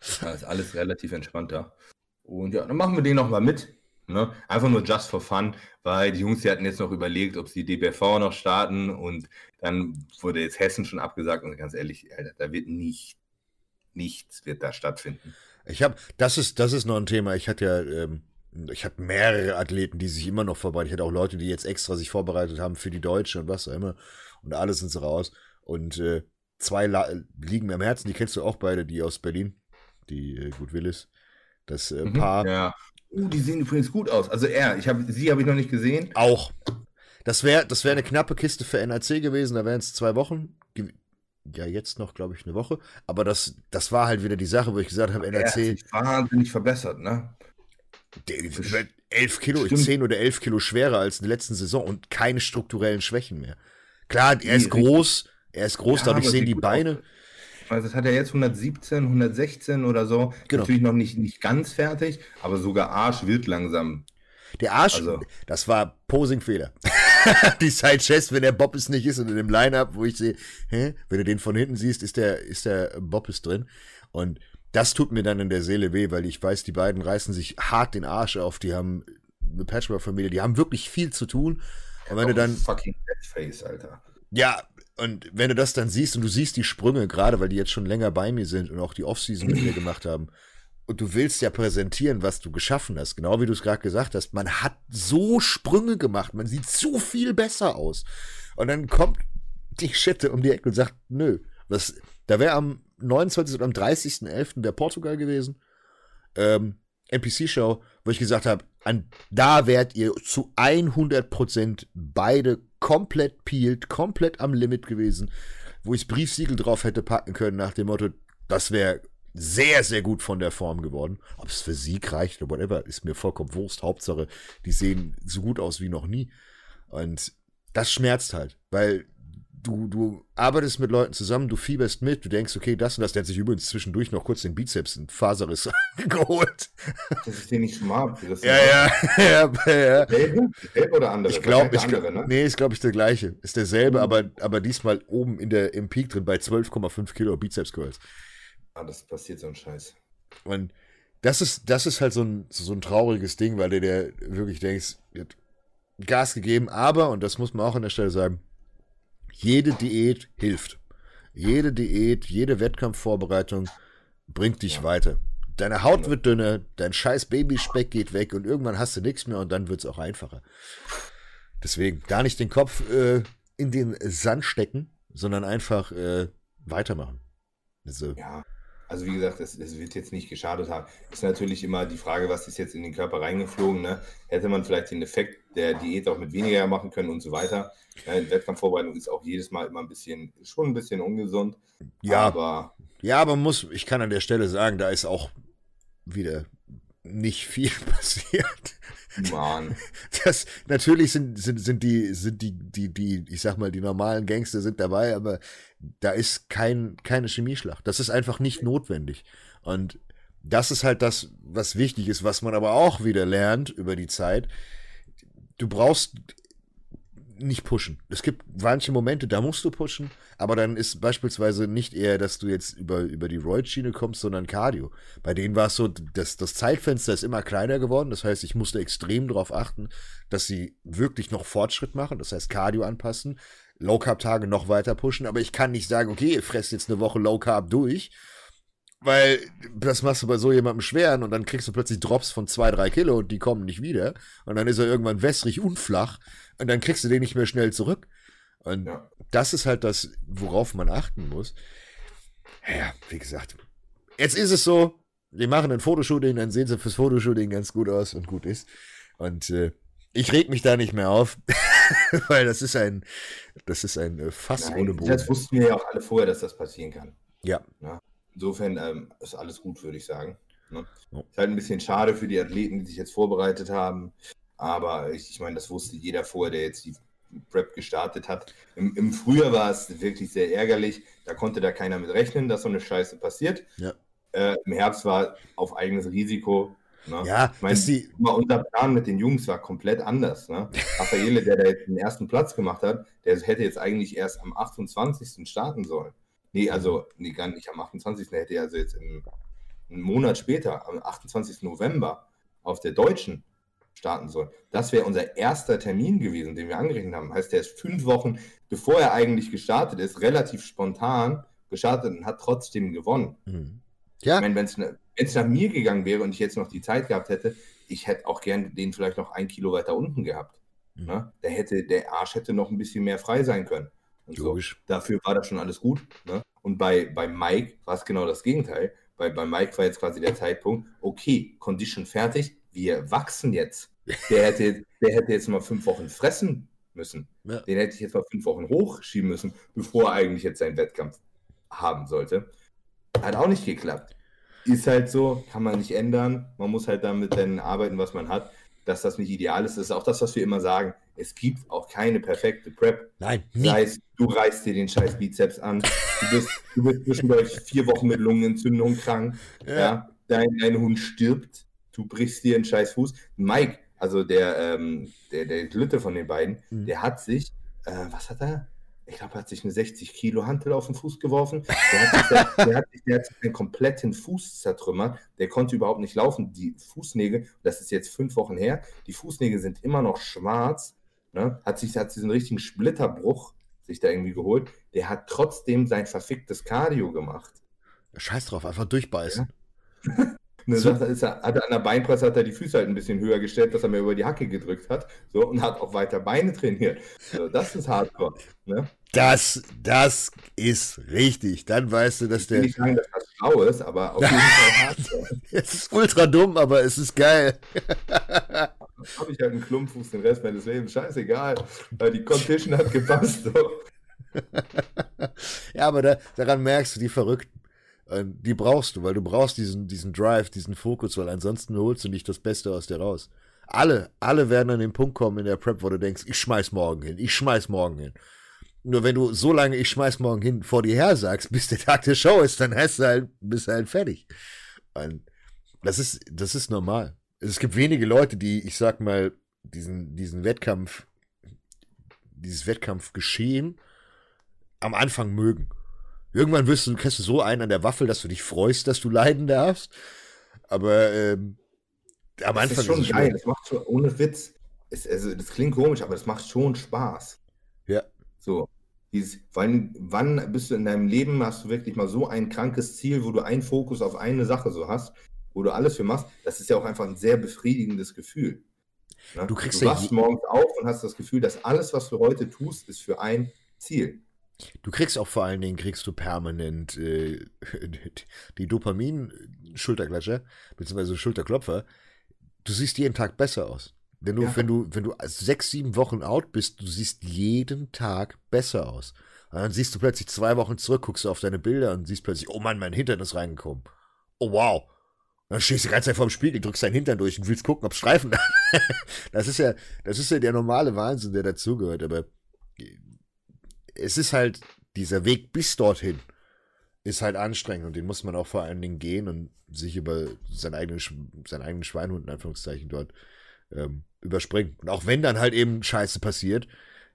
B: Das ist alles relativ entspannter. Und ja, dann machen wir den nochmal mit. Ne? Einfach nur just for fun, weil die Jungs, die hatten jetzt noch überlegt, ob sie DBV noch starten und dann wurde jetzt Hessen schon abgesagt und ganz ehrlich, Alter, da wird nicht, nichts wird da stattfinden.
A: Ich habe, das ist, das ist noch ein Thema. Ich hatte ja, ähm, ich habe mehrere Athleten, die sich immer noch vorbereiten. Ich hatte auch Leute, die jetzt extra sich vorbereitet haben für die Deutsche und was auch immer. Und alles sind sie raus. Und äh, zwei La liegen mir am Herzen, die kennst du auch beide, die aus Berlin, die äh, Gut Willis Das äh, mhm. Paar.
B: Ja. Uh, die sehen übrigens gut aus. Also er, ich habe sie habe ich noch nicht gesehen.
A: Auch. Das wäre das wär eine knappe Kiste für NRC gewesen, da wären es zwei Wochen. Ja, jetzt noch, glaube ich, eine Woche. Aber das, das war halt wieder die Sache, wo ich gesagt habe, NRC. Er hat sich
B: wahnsinnig verbessert, ne?
A: Der, der, 11 Kilo, Stimmt. 10 oder 11 Kilo schwerer als in der letzten Saison und keine strukturellen Schwächen mehr. Klar, er ist groß, er ist groß, ja, dadurch sehen die Beine.
B: Also das hat er jetzt 117, 116 oder so. Genau. Natürlich noch nicht, nicht ganz fertig, aber sogar Arsch wird langsam.
A: Der Arsch, also. das war Posing-Fehler. die Side Chest, wenn der Bob es nicht ist und in dem Line-Up, wo ich sehe, hä, wenn du den von hinten siehst, ist der, ist der Bob ist drin. Und das tut mir dann in der Seele weh, weil ich weiß, die beiden reißen sich hart den Arsch auf. Die haben eine Patchwork-Familie, die haben wirklich viel zu tun. Und wenn du dann.
B: Fucking Face, Alter.
A: Ja, und wenn du das dann siehst und du siehst die Sprünge, gerade weil die jetzt schon länger bei mir sind und auch die Offseason mit mir gemacht haben, und du willst ja präsentieren, was du geschaffen hast, genau wie du es gerade gesagt hast, man hat so Sprünge gemacht, man sieht so viel besser aus. Und dann kommt die Schitte um die Ecke und sagt, nö, was, da wäre am 29. oder am 30.11. der Portugal gewesen. Ähm, NPC-Show, wo ich gesagt habe, da wärt ihr zu 100% beide komplett peeled, komplett am Limit gewesen, wo ich Briefsiegel drauf hätte packen können nach dem Motto, das wäre sehr, sehr gut von der Form geworden. Ob es für Sieg reicht oder whatever, ist mir vollkommen Wurst. Hauptsache, die sehen so gut aus wie noch nie. Und das schmerzt halt, weil du, du arbeitest mit Leuten zusammen, du fieberst mit, du denkst, okay, das und das, der hat sich übrigens zwischendurch noch kurz den Bizeps und Faserriss geholt.
B: Das ist den nicht schon mal
A: Ja, ja, ja, ja.
B: Selbe? Selbe oder andere?
A: Ich glaube, ich, andere, ne? nee, ist glaube ich der gleiche. Ist derselbe, mhm. aber, aber diesmal oben in der, im Peak drin bei 12,5 Kilo Bizeps Curls.
B: Ah, das passiert so ein Scheiß.
A: Und das ist, das ist halt so ein, so ein trauriges Ding, weil du dir wirklich denkst, Gas gegeben, aber, und das muss man auch an der Stelle sagen, jede Diät hilft. Jede Diät, jede Wettkampfvorbereitung bringt dich ja. weiter. Deine Haut wird dünner, dein scheiß Babyspeck geht weg und irgendwann hast du nichts mehr und dann wird es auch einfacher. Deswegen gar nicht den Kopf äh, in den Sand stecken, sondern einfach äh, weitermachen.
B: Also, ja. Also wie gesagt, es, es, wird jetzt nicht geschadet haben. Ist natürlich immer die Frage, was ist jetzt in den Körper reingeflogen. Ne? Hätte man vielleicht den Effekt der Diät auch mit weniger machen können und so weiter. Ja, Wettkampfvorbereitung ist auch jedes Mal immer ein bisschen, schon ein bisschen ungesund.
A: Ja, aber ja, aber muss, ich kann an der Stelle sagen, da ist auch wieder nicht viel passiert.
B: Mann.
A: Das, natürlich sind, sind, sind die, sind die, die, die, ich sag mal, die normalen Gangster sind dabei, aber da ist kein, keine Chemieschlacht. Das ist einfach nicht notwendig. Und das ist halt das, was wichtig ist, was man aber auch wieder lernt über die Zeit. Du brauchst nicht pushen. Es gibt manche Momente, da musst du pushen, aber dann ist beispielsweise nicht eher, dass du jetzt über, über die Roid-Schiene kommst, sondern Cardio. Bei denen war es so, dass das Zeitfenster ist immer kleiner geworden. Das heißt, ich musste extrem darauf achten, dass sie wirklich noch Fortschritt machen. Das heißt, Cardio anpassen, Low Carb Tage noch weiter pushen, aber ich kann nicht sagen, okay, ihr fresst jetzt eine Woche Low Carb durch, weil das machst du bei so jemandem schweren und dann kriegst du plötzlich Drops von zwei, drei Kilo und die kommen nicht wieder und dann ist er irgendwann wässrig und flach und dann kriegst du den nicht mehr schnell zurück. Und ja. das ist halt das, worauf man achten muss. Ja, wie gesagt, jetzt ist es so, wir machen ein Fotoshooting, dann sehen sie fürs Fotoshooting ganz gut aus und gut ist. Und äh, ich reg mich da nicht mehr auf, weil das ist ein, das ist ein äh, Fass Nein, ohne Boden.
B: Das wussten wir ja auch alle vorher, dass das passieren kann.
A: Ja.
B: ja. Insofern ähm, ist alles gut, würde ich sagen. Ne? Oh. Ist halt ein bisschen schade für die Athleten, die sich jetzt vorbereitet haben. Aber ich, ich meine, das wusste jeder vorher, der jetzt die Prep gestartet hat. Im, Im, Frühjahr war es wirklich sehr ärgerlich. Da konnte da keiner mit rechnen, dass so eine Scheiße passiert.
A: Ja.
B: Äh, Im Herbst war auf eigenes Risiko
A: Ne? Ja,
B: ich meine, die... unser Plan mit den Jungs war komplett anders. Ne? Raffaele, der da jetzt den ersten Platz gemacht hat, der hätte jetzt eigentlich erst am 28. starten sollen. Nee, also nee, gar nicht am 28. Der hätte also jetzt im, einen Monat später, am 28. November, auf der Deutschen starten sollen. Das wäre unser erster Termin gewesen, den wir angerechnet haben. Heißt, der ist fünf Wochen, bevor er eigentlich gestartet ist, relativ spontan gestartet und hat trotzdem gewonnen. Mhm. Ja. Ich meine, wenn es nach mir gegangen wäre und ich jetzt noch die Zeit gehabt hätte, ich hätte auch gern den vielleicht noch ein Kilo weiter unten gehabt. Mhm. Ne? Der, hätte, der Arsch hätte noch ein bisschen mehr frei sein können. So. Dafür war das schon alles gut. Ne? Und bei, bei Mike war es genau das Gegenteil. bei, bei Mike war jetzt quasi der Zeitpunkt, okay, Condition fertig, wir wachsen jetzt. Der hätte, der hätte jetzt mal fünf Wochen fressen müssen. Ja. Den hätte ich jetzt mal fünf Wochen hochschieben müssen, bevor er eigentlich jetzt seinen Wettkampf haben sollte. Hat auch nicht geklappt. Ist halt so, kann man nicht ändern. Man muss halt damit dann arbeiten, was man hat. Dass das nicht ideal ist, das ist auch das, was wir immer sagen. Es gibt auch keine perfekte Prep.
A: Nein,
B: nie. Sei es, du reißt dir den scheiß Bizeps an, du bist, du bist zwischendurch vier Wochen mit Lungenentzündung krank, ja. ja. Dein, dein Hund stirbt, du brichst dir einen scheiß Fuß. Mike, also der, ähm, der, der Lütte von den beiden, mhm. der hat sich, äh, was hat er? Ich glaube, er hat sich eine 60 Kilo Hantel auf den Fuß geworfen. Der hat, sich, der, der, hat der hat sich den kompletten Fuß zertrümmert. Der konnte überhaupt nicht laufen. Die Fußnägel, das ist jetzt fünf Wochen her, die Fußnägel sind immer noch schwarz. Ne? Hat sich hat diesen richtigen Splitterbruch sich da irgendwie geholt. Der hat trotzdem sein verficktes Cardio gemacht.
A: Scheiß drauf, einfach durchbeißen.
B: Ja. So. ist er, hat er an der Beinpresse hat er die Füße halt ein bisschen höher gestellt, dass er mir über die Hacke gedrückt hat. So, und hat auch weiter Beine trainiert. So, das ist Hardcore. Ne?
A: Das, das ist richtig. Dann weißt du, dass
B: ich
A: der. Ich
B: will nicht sagen, dass das schlau ist, aber auf jeden Fall Hardcore.
A: es ist ultra dumm, aber es ist geil.
B: Habe ich halt einen Klumpfuß den Rest meines Lebens. Scheißegal. Die Condition hat gepasst. So.
A: ja, aber da, daran merkst du die Verrückten. Ähm, die brauchst du, weil du brauchst diesen, diesen Drive, diesen Fokus, weil ansonsten holst du nicht das Beste aus dir raus. Alle, alle werden an den Punkt kommen in der Prep, wo du denkst, ich schmeiß morgen hin, ich schmeiß morgen hin. Nur wenn du so lange ich schmeiß morgen hin vor dir her sagst, bis der Tag der Show ist, dann hast du halt, bist du halt fertig. Und das ist, das ist normal. Es gibt wenige Leute, die, ich sag mal, diesen, diesen Wettkampf, dieses Wettkampfgeschehen am Anfang mögen. Irgendwann wirst du, kriegst du so einen an der Waffel, dass du dich freust, dass du leiden darfst. Aber ähm, am das Anfang
B: ist schon ist geil. Das macht schon, ohne Witz. Es, also, das klingt komisch, aber das macht schon Spaß.
A: Ja.
B: So. Dieses, wann, wann bist du in deinem Leben, hast du wirklich mal so ein krankes Ziel, wo du einen Fokus auf eine Sache so hast, wo du alles für machst? Das ist ja auch einfach ein sehr befriedigendes Gefühl.
A: Ne? Du kriegst
B: du wachst morgens auf und hast das Gefühl, dass alles, was du heute tust, ist für ein Ziel.
A: Du kriegst auch vor allen Dingen, kriegst du permanent äh, die Dopamin-Schulterklatscher, beziehungsweise Schulterklopfer. Du siehst jeden Tag besser aus. Wenn du, ja. wenn du, wenn du sechs, sieben Wochen out bist, du siehst jeden Tag besser aus. Und dann siehst du plötzlich zwei Wochen zurück, guckst du auf deine Bilder und siehst plötzlich, oh Mann, mein Hintern ist reingekommen. Oh wow. Dann stehst du die ganze Zeit vor dem Spiegel, drückst deinen Hintern durch und willst gucken, ob Streifen da. das ist ja, das ist ja der normale Wahnsinn, der dazugehört. Aber es ist halt, dieser Weg bis dorthin ist halt anstrengend und den muss man auch vor allen Dingen gehen und sich über seinen eigenen, seinen eigenen Schweinhund in Anführungszeichen dort ähm, überspringen. Und auch wenn dann halt eben Scheiße passiert,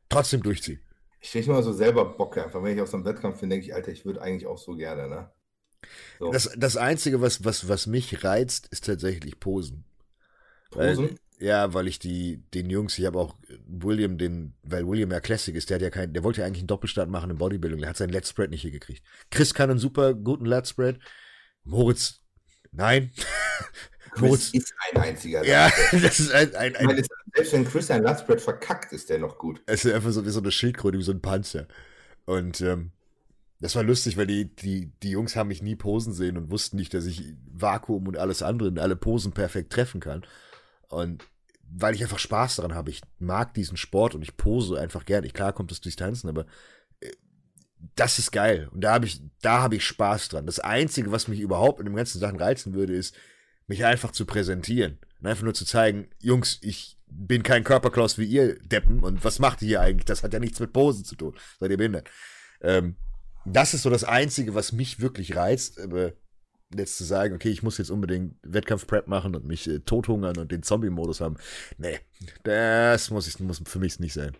A: trotzdem durchziehen.
B: Ich kriege immer so selber Bock einfach. Wenn ich auf so einem Wettkampf bin, denke ich, Alter, ich würde eigentlich auch so gerne, ne?
A: So. Das, das Einzige, was, was, was mich reizt, ist tatsächlich Posen. Posen? Weil, ja, weil ich die, den Jungs, ich habe auch William, den, weil William ja Classic ist, der hat ja kein, der wollte ja eigentlich einen Doppelstart machen im Bodybuilding, der hat seinen Let Spread nicht hier gekriegt. Chris kann einen super guten Let Spread. Moritz, nein.
B: Moritz ist ein einziger.
A: Ja, das ist ein, ein, ein
B: meine, Selbst wenn Chris ein Let Spread verkackt, ist der noch gut.
A: Es ist einfach so wie so eine Schildkröte, wie so ein Panzer. Und, ähm, das war lustig, weil die, die, die Jungs haben mich nie posen sehen und wussten nicht, dass ich Vakuum und alles andere in alle Posen perfekt treffen kann. Und weil ich einfach Spaß daran habe. Ich mag diesen Sport und ich pose einfach gerne. Klar kommt es durchs Tanzen, aber äh, das ist geil. Und da habe ich, da habe ich Spaß dran. Das Einzige, was mich überhaupt in dem ganzen Sachen reizen würde, ist, mich einfach zu präsentieren. Und einfach nur zu zeigen, Jungs, ich bin kein Körperklaus wie ihr Deppen und was macht ihr hier eigentlich? Das hat ja nichts mit Posen zu tun. Seid ihr behindert? Ähm, das ist so das Einzige, was mich wirklich reizt. Aber jetzt zu sagen, okay, ich muss jetzt unbedingt Wettkampf-Prep machen und mich äh, tothungern und den Zombie-Modus haben. Nee, das muss, ich, muss für mich nicht sein.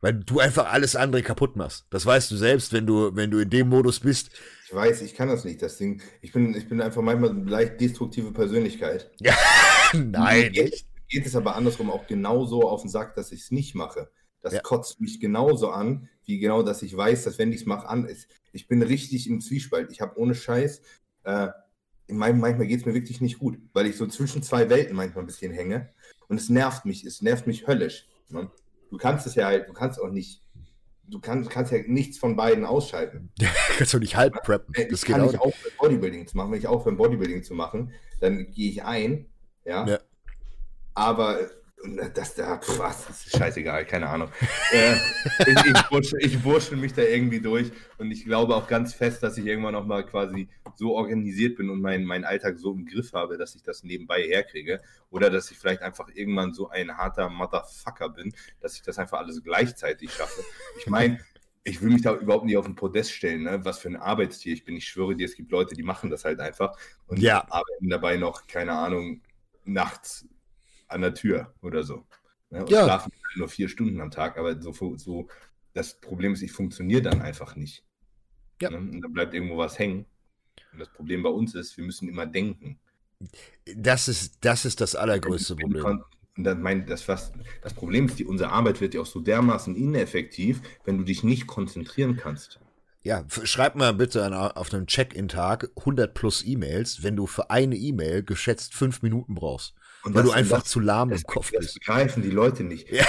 A: Weil du einfach alles andere kaputt machst. Das weißt du selbst, wenn du, wenn du in dem Modus bist.
B: Ich weiß, ich kann das nicht, das Ding. Ich bin, ich bin einfach manchmal eine leicht destruktive Persönlichkeit.
A: Ja, nein,
B: geht. Geht es aber andersrum auch genauso auf den Sack, dass ich es nicht mache. Das ja. kotzt mich genauso an, wie genau, dass ich weiß, dass wenn ich es mache, an ist. Ich bin richtig im Zwiespalt. Ich habe ohne Scheiß äh, manchmal geht es mir wirklich nicht gut, weil ich so zwischen zwei Welten manchmal ein bisschen hänge. Und es nervt mich, es nervt mich höllisch. Ne? Du kannst es ja halt, du kannst auch nicht du kannst, kannst ja nichts von beiden ausschalten.
A: kannst du nicht halb preppen.
B: Das kann ich auch für Bodybuilding zu machen. Wenn ich auch für Bodybuilding zu machen, dann gehe ich ein, ja. ja. Aber das da, was, das ist scheißegal, keine Ahnung. äh, ich, ich, wurschtel, ich wurschtel mich da irgendwie durch und ich glaube auch ganz fest, dass ich irgendwann noch mal quasi so organisiert bin und meinen mein Alltag so im Griff habe, dass ich das nebenbei herkriege. Oder dass ich vielleicht einfach irgendwann so ein harter Motherfucker bin, dass ich das einfach alles gleichzeitig schaffe. Ich meine, ich will mich da überhaupt nicht auf den Podest stellen, ne? was für ein Arbeitstier ich bin. Ich schwöre dir, es gibt Leute, die machen das halt einfach und ja. arbeiten dabei noch, keine Ahnung, nachts an der Tür oder so. Ne? Und ja. schlafen halt nur vier Stunden am Tag, aber so, so das Problem ist, ich funktioniere dann einfach nicht. Ja. Ne? Und dann bleibt irgendwo was hängen. Und das Problem bei uns ist, wir müssen immer denken.
A: Das ist das, ist das allergrößte Problem.
B: Und dann mein, das, was, das Problem ist, die, unsere Arbeit wird ja auch so dermaßen ineffektiv, wenn du dich nicht konzentrieren kannst.
A: Ja, schreib mal bitte an, auf einem Check-in-Tag 100 plus E-Mails, wenn du für eine E-Mail geschätzt fünf Minuten brauchst. Und weil das, du einfach das, zu lahm im Kopf
B: bist. Das begreifen die Leute nicht. Ja.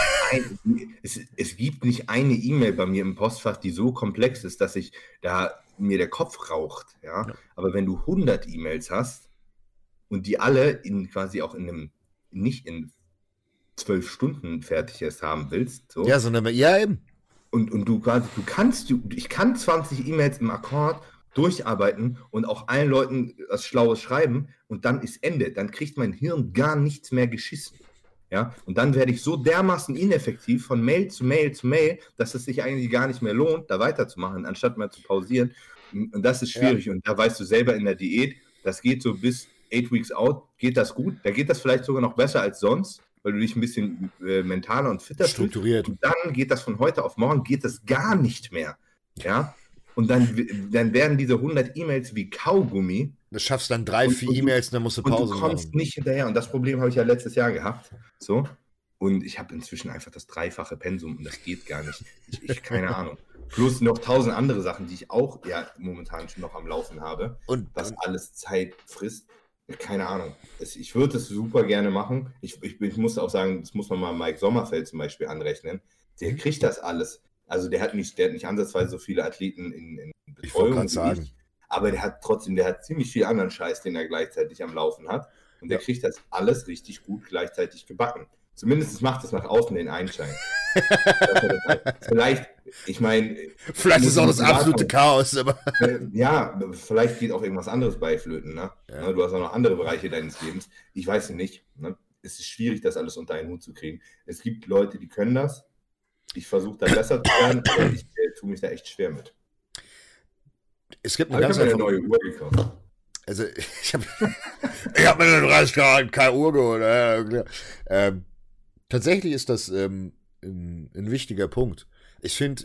B: Es, es gibt nicht eine E-Mail bei mir im Postfach, die so komplex ist, dass ich da mir der Kopf raucht. Ja? ja. Aber wenn du 100 E-Mails hast und die alle in quasi auch in einem, nicht in zwölf Stunden fertig erst haben willst. So.
A: Ja, sondern ja eben.
B: Und, und du quasi, du kannst, du, ich kann 20 E-Mails im Akkord durcharbeiten und auch allen Leuten was Schlaues schreiben und dann ist Ende. Dann kriegt mein Hirn gar nichts mehr geschissen. Ja, und dann werde ich so dermaßen ineffektiv von Mail zu Mail zu Mail, dass es sich eigentlich gar nicht mehr lohnt, da weiterzumachen, anstatt mal zu pausieren. Und das ist schwierig. Ja. Und da weißt du selber in der Diät, das geht so bis eight weeks out, geht das gut. Da geht das vielleicht sogar noch besser als sonst, weil du dich ein bisschen äh, mentaler und fitter
A: strukturiert.
B: Fühlst. Und dann geht das von heute auf morgen, geht das gar nicht mehr. Ja, und dann, dann werden diese 100 E-Mails wie Kaugummi.
A: Du schaffst dann drei, vier E-Mails, dann musst du Pause machen.
B: Und du kommst machen. nicht hinterher. Und das Problem habe ich ja letztes Jahr gehabt. So. Und ich habe inzwischen einfach das dreifache Pensum und das geht gar nicht. Ich, ich keine Ahnung. Plus noch tausend andere Sachen, die ich auch ja momentan schon noch am Laufen habe. Und was alles Zeit frisst. Keine Ahnung. Ich würde es super gerne machen. Ich, ich, ich muss auch sagen, das muss man mal Mike Sommerfeld zum Beispiel anrechnen. Der mhm. kriegt das alles also der hat nicht, der hat nicht ansatzweise so viele Athleten in, in
A: Betreuung. Ich sagen. Ich,
B: aber der hat trotzdem, der hat ziemlich viel anderen Scheiß, den er gleichzeitig am Laufen hat. Und der ja. kriegt das alles richtig gut gleichzeitig gebacken. Zumindest macht es nach außen den Einschein. vielleicht, ich meine.
A: Vielleicht ist auch das absolute Chaos, aber.
B: Äh, ja, vielleicht geht auch irgendwas anderes bei Flöten. Ne? Ja. Ne, du hast auch noch andere Bereiche deines Lebens. Ich weiß nicht. Ne? Es ist schwierig, das alles unter einen Hut zu kriegen. Es gibt Leute, die können das. Ich versuche da besser zu werden, aber ich äh, tue mich da echt schwer mit.
A: Es gibt eine ganz eine neue Uhr gekauft. Also ich habe ich hab mir eine 30 Grad keine Uhr geholt. Ähm, tatsächlich ist das ähm, ein, ein wichtiger Punkt. Ich finde,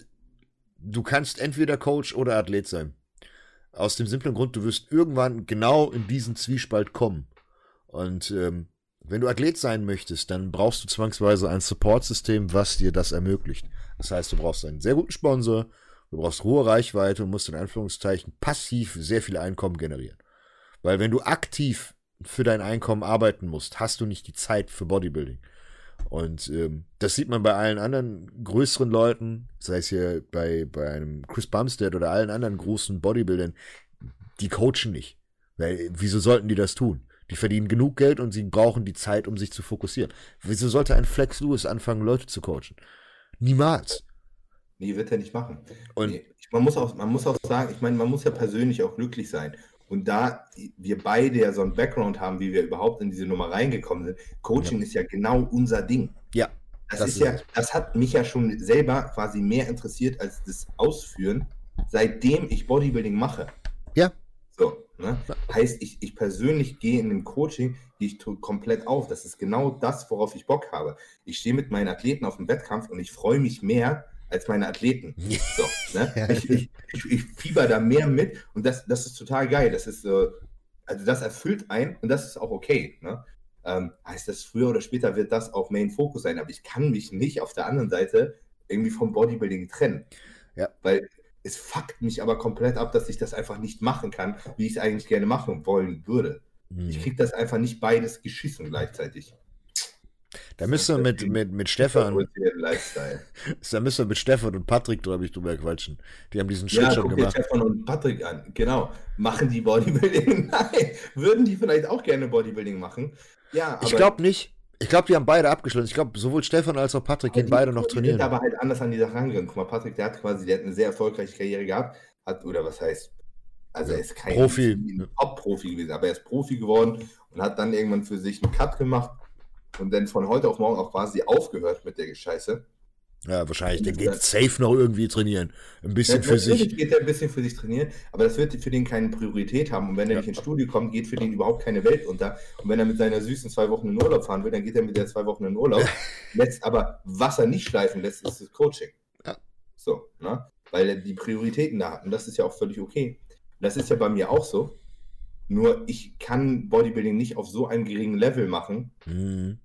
A: du kannst entweder Coach oder Athlet sein. Aus dem simplen Grund, du wirst irgendwann genau in diesen Zwiespalt kommen. Und ähm, wenn du Athlet sein möchtest, dann brauchst du zwangsweise ein Supportsystem, was dir das ermöglicht. Das heißt, du brauchst einen sehr guten Sponsor, du brauchst hohe Reichweite und musst in Anführungszeichen passiv sehr viel Einkommen generieren. Weil wenn du aktiv für dein Einkommen arbeiten musst, hast du nicht die Zeit für Bodybuilding. Und ähm, das sieht man bei allen anderen größeren Leuten, sei es hier bei, bei einem Chris Bumstead oder allen anderen großen Bodybuildern, die coachen nicht. Weil, wieso sollten die das tun? Die verdienen genug Geld und sie brauchen die Zeit, um sich zu fokussieren. Wieso sollte ein Flex Lewis anfangen, Leute zu coachen? Niemals.
B: Nee, wird er nicht machen. Und nee, man, muss auch, man muss auch sagen, ich meine, man muss ja persönlich auch glücklich sein. Und da wir beide ja so einen Background haben, wie wir überhaupt in diese Nummer reingekommen sind, Coaching ja. ist ja genau unser Ding.
A: Ja.
B: Das, das ist, ist ja, das hat mich ja schon selber quasi mehr interessiert als das Ausführen, seitdem ich Bodybuilding mache.
A: Ja.
B: So, ne? Heißt, ich, ich persönlich gehe in dem Coaching, gehe ich komplett auf. Das ist genau das, worauf ich Bock habe. Ich stehe mit meinen Athleten auf dem Wettkampf und ich freue mich mehr als meine Athleten. So, ne? ich, ich, ich, ich, fieber da mehr mit und das, das ist total geil. Das ist, äh, also das erfüllt ein und das ist auch okay. Ne? Ähm, heißt das, früher oder später wird das auch Main Focus sein, aber ich kann mich nicht auf der anderen Seite irgendwie vom Bodybuilding trennen.
A: Ja.
B: Weil es fuckt mich aber komplett ab, dass ich das einfach nicht machen kann, wie ich es eigentlich gerne machen wollen würde. Mhm. Ich kriege das einfach nicht beides geschissen gleichzeitig.
A: Da müssen wir mit, mit, mit Stefan. Da müssen wir mit Stefan und Patrick, glaube ich, drüber quatschen. Die haben diesen Schritt ja, schon gemacht.
B: Stefan und Patrick an. Genau. Machen die Bodybuilding? Nein. Würden die vielleicht auch gerne Bodybuilding machen? Ja.
A: Aber ich glaube nicht. Ich glaube, die haben beide abgeschlossen. Ich glaube, sowohl Stefan als auch Patrick gehen beide noch trainieren. Die
B: sind aber halt anders an die Sache rangegangen. Guck mal, Patrick, der hat quasi, der hat eine sehr erfolgreiche Karriere gehabt. Hat, oder was heißt, also er ist kein
A: Profi.
B: Top-Profi gewesen, aber er ist Profi geworden und hat dann irgendwann für sich einen Cut gemacht und dann von heute auf morgen auch quasi aufgehört mit der Scheiße.
A: Ja, wahrscheinlich. Der geht safe noch irgendwie trainieren. Ein bisschen ja, für sich.
B: geht er ein bisschen für sich trainieren, aber das wird für den keine Priorität haben. Und wenn er ja. nicht ins Studio kommt, geht für den überhaupt keine Welt unter. Und wenn er mit seiner süßen zwei Wochen in Urlaub fahren will, dann geht er mit der zwei Wochen in Urlaub. lässt aber, was er nicht schleifen lässt, ist das Coaching. Ja. So, ne? Weil er die Prioritäten da hat. Und das ist ja auch völlig okay. Das ist ja bei mir auch so. Nur ich kann Bodybuilding nicht auf so einem geringen Level machen. Mhm.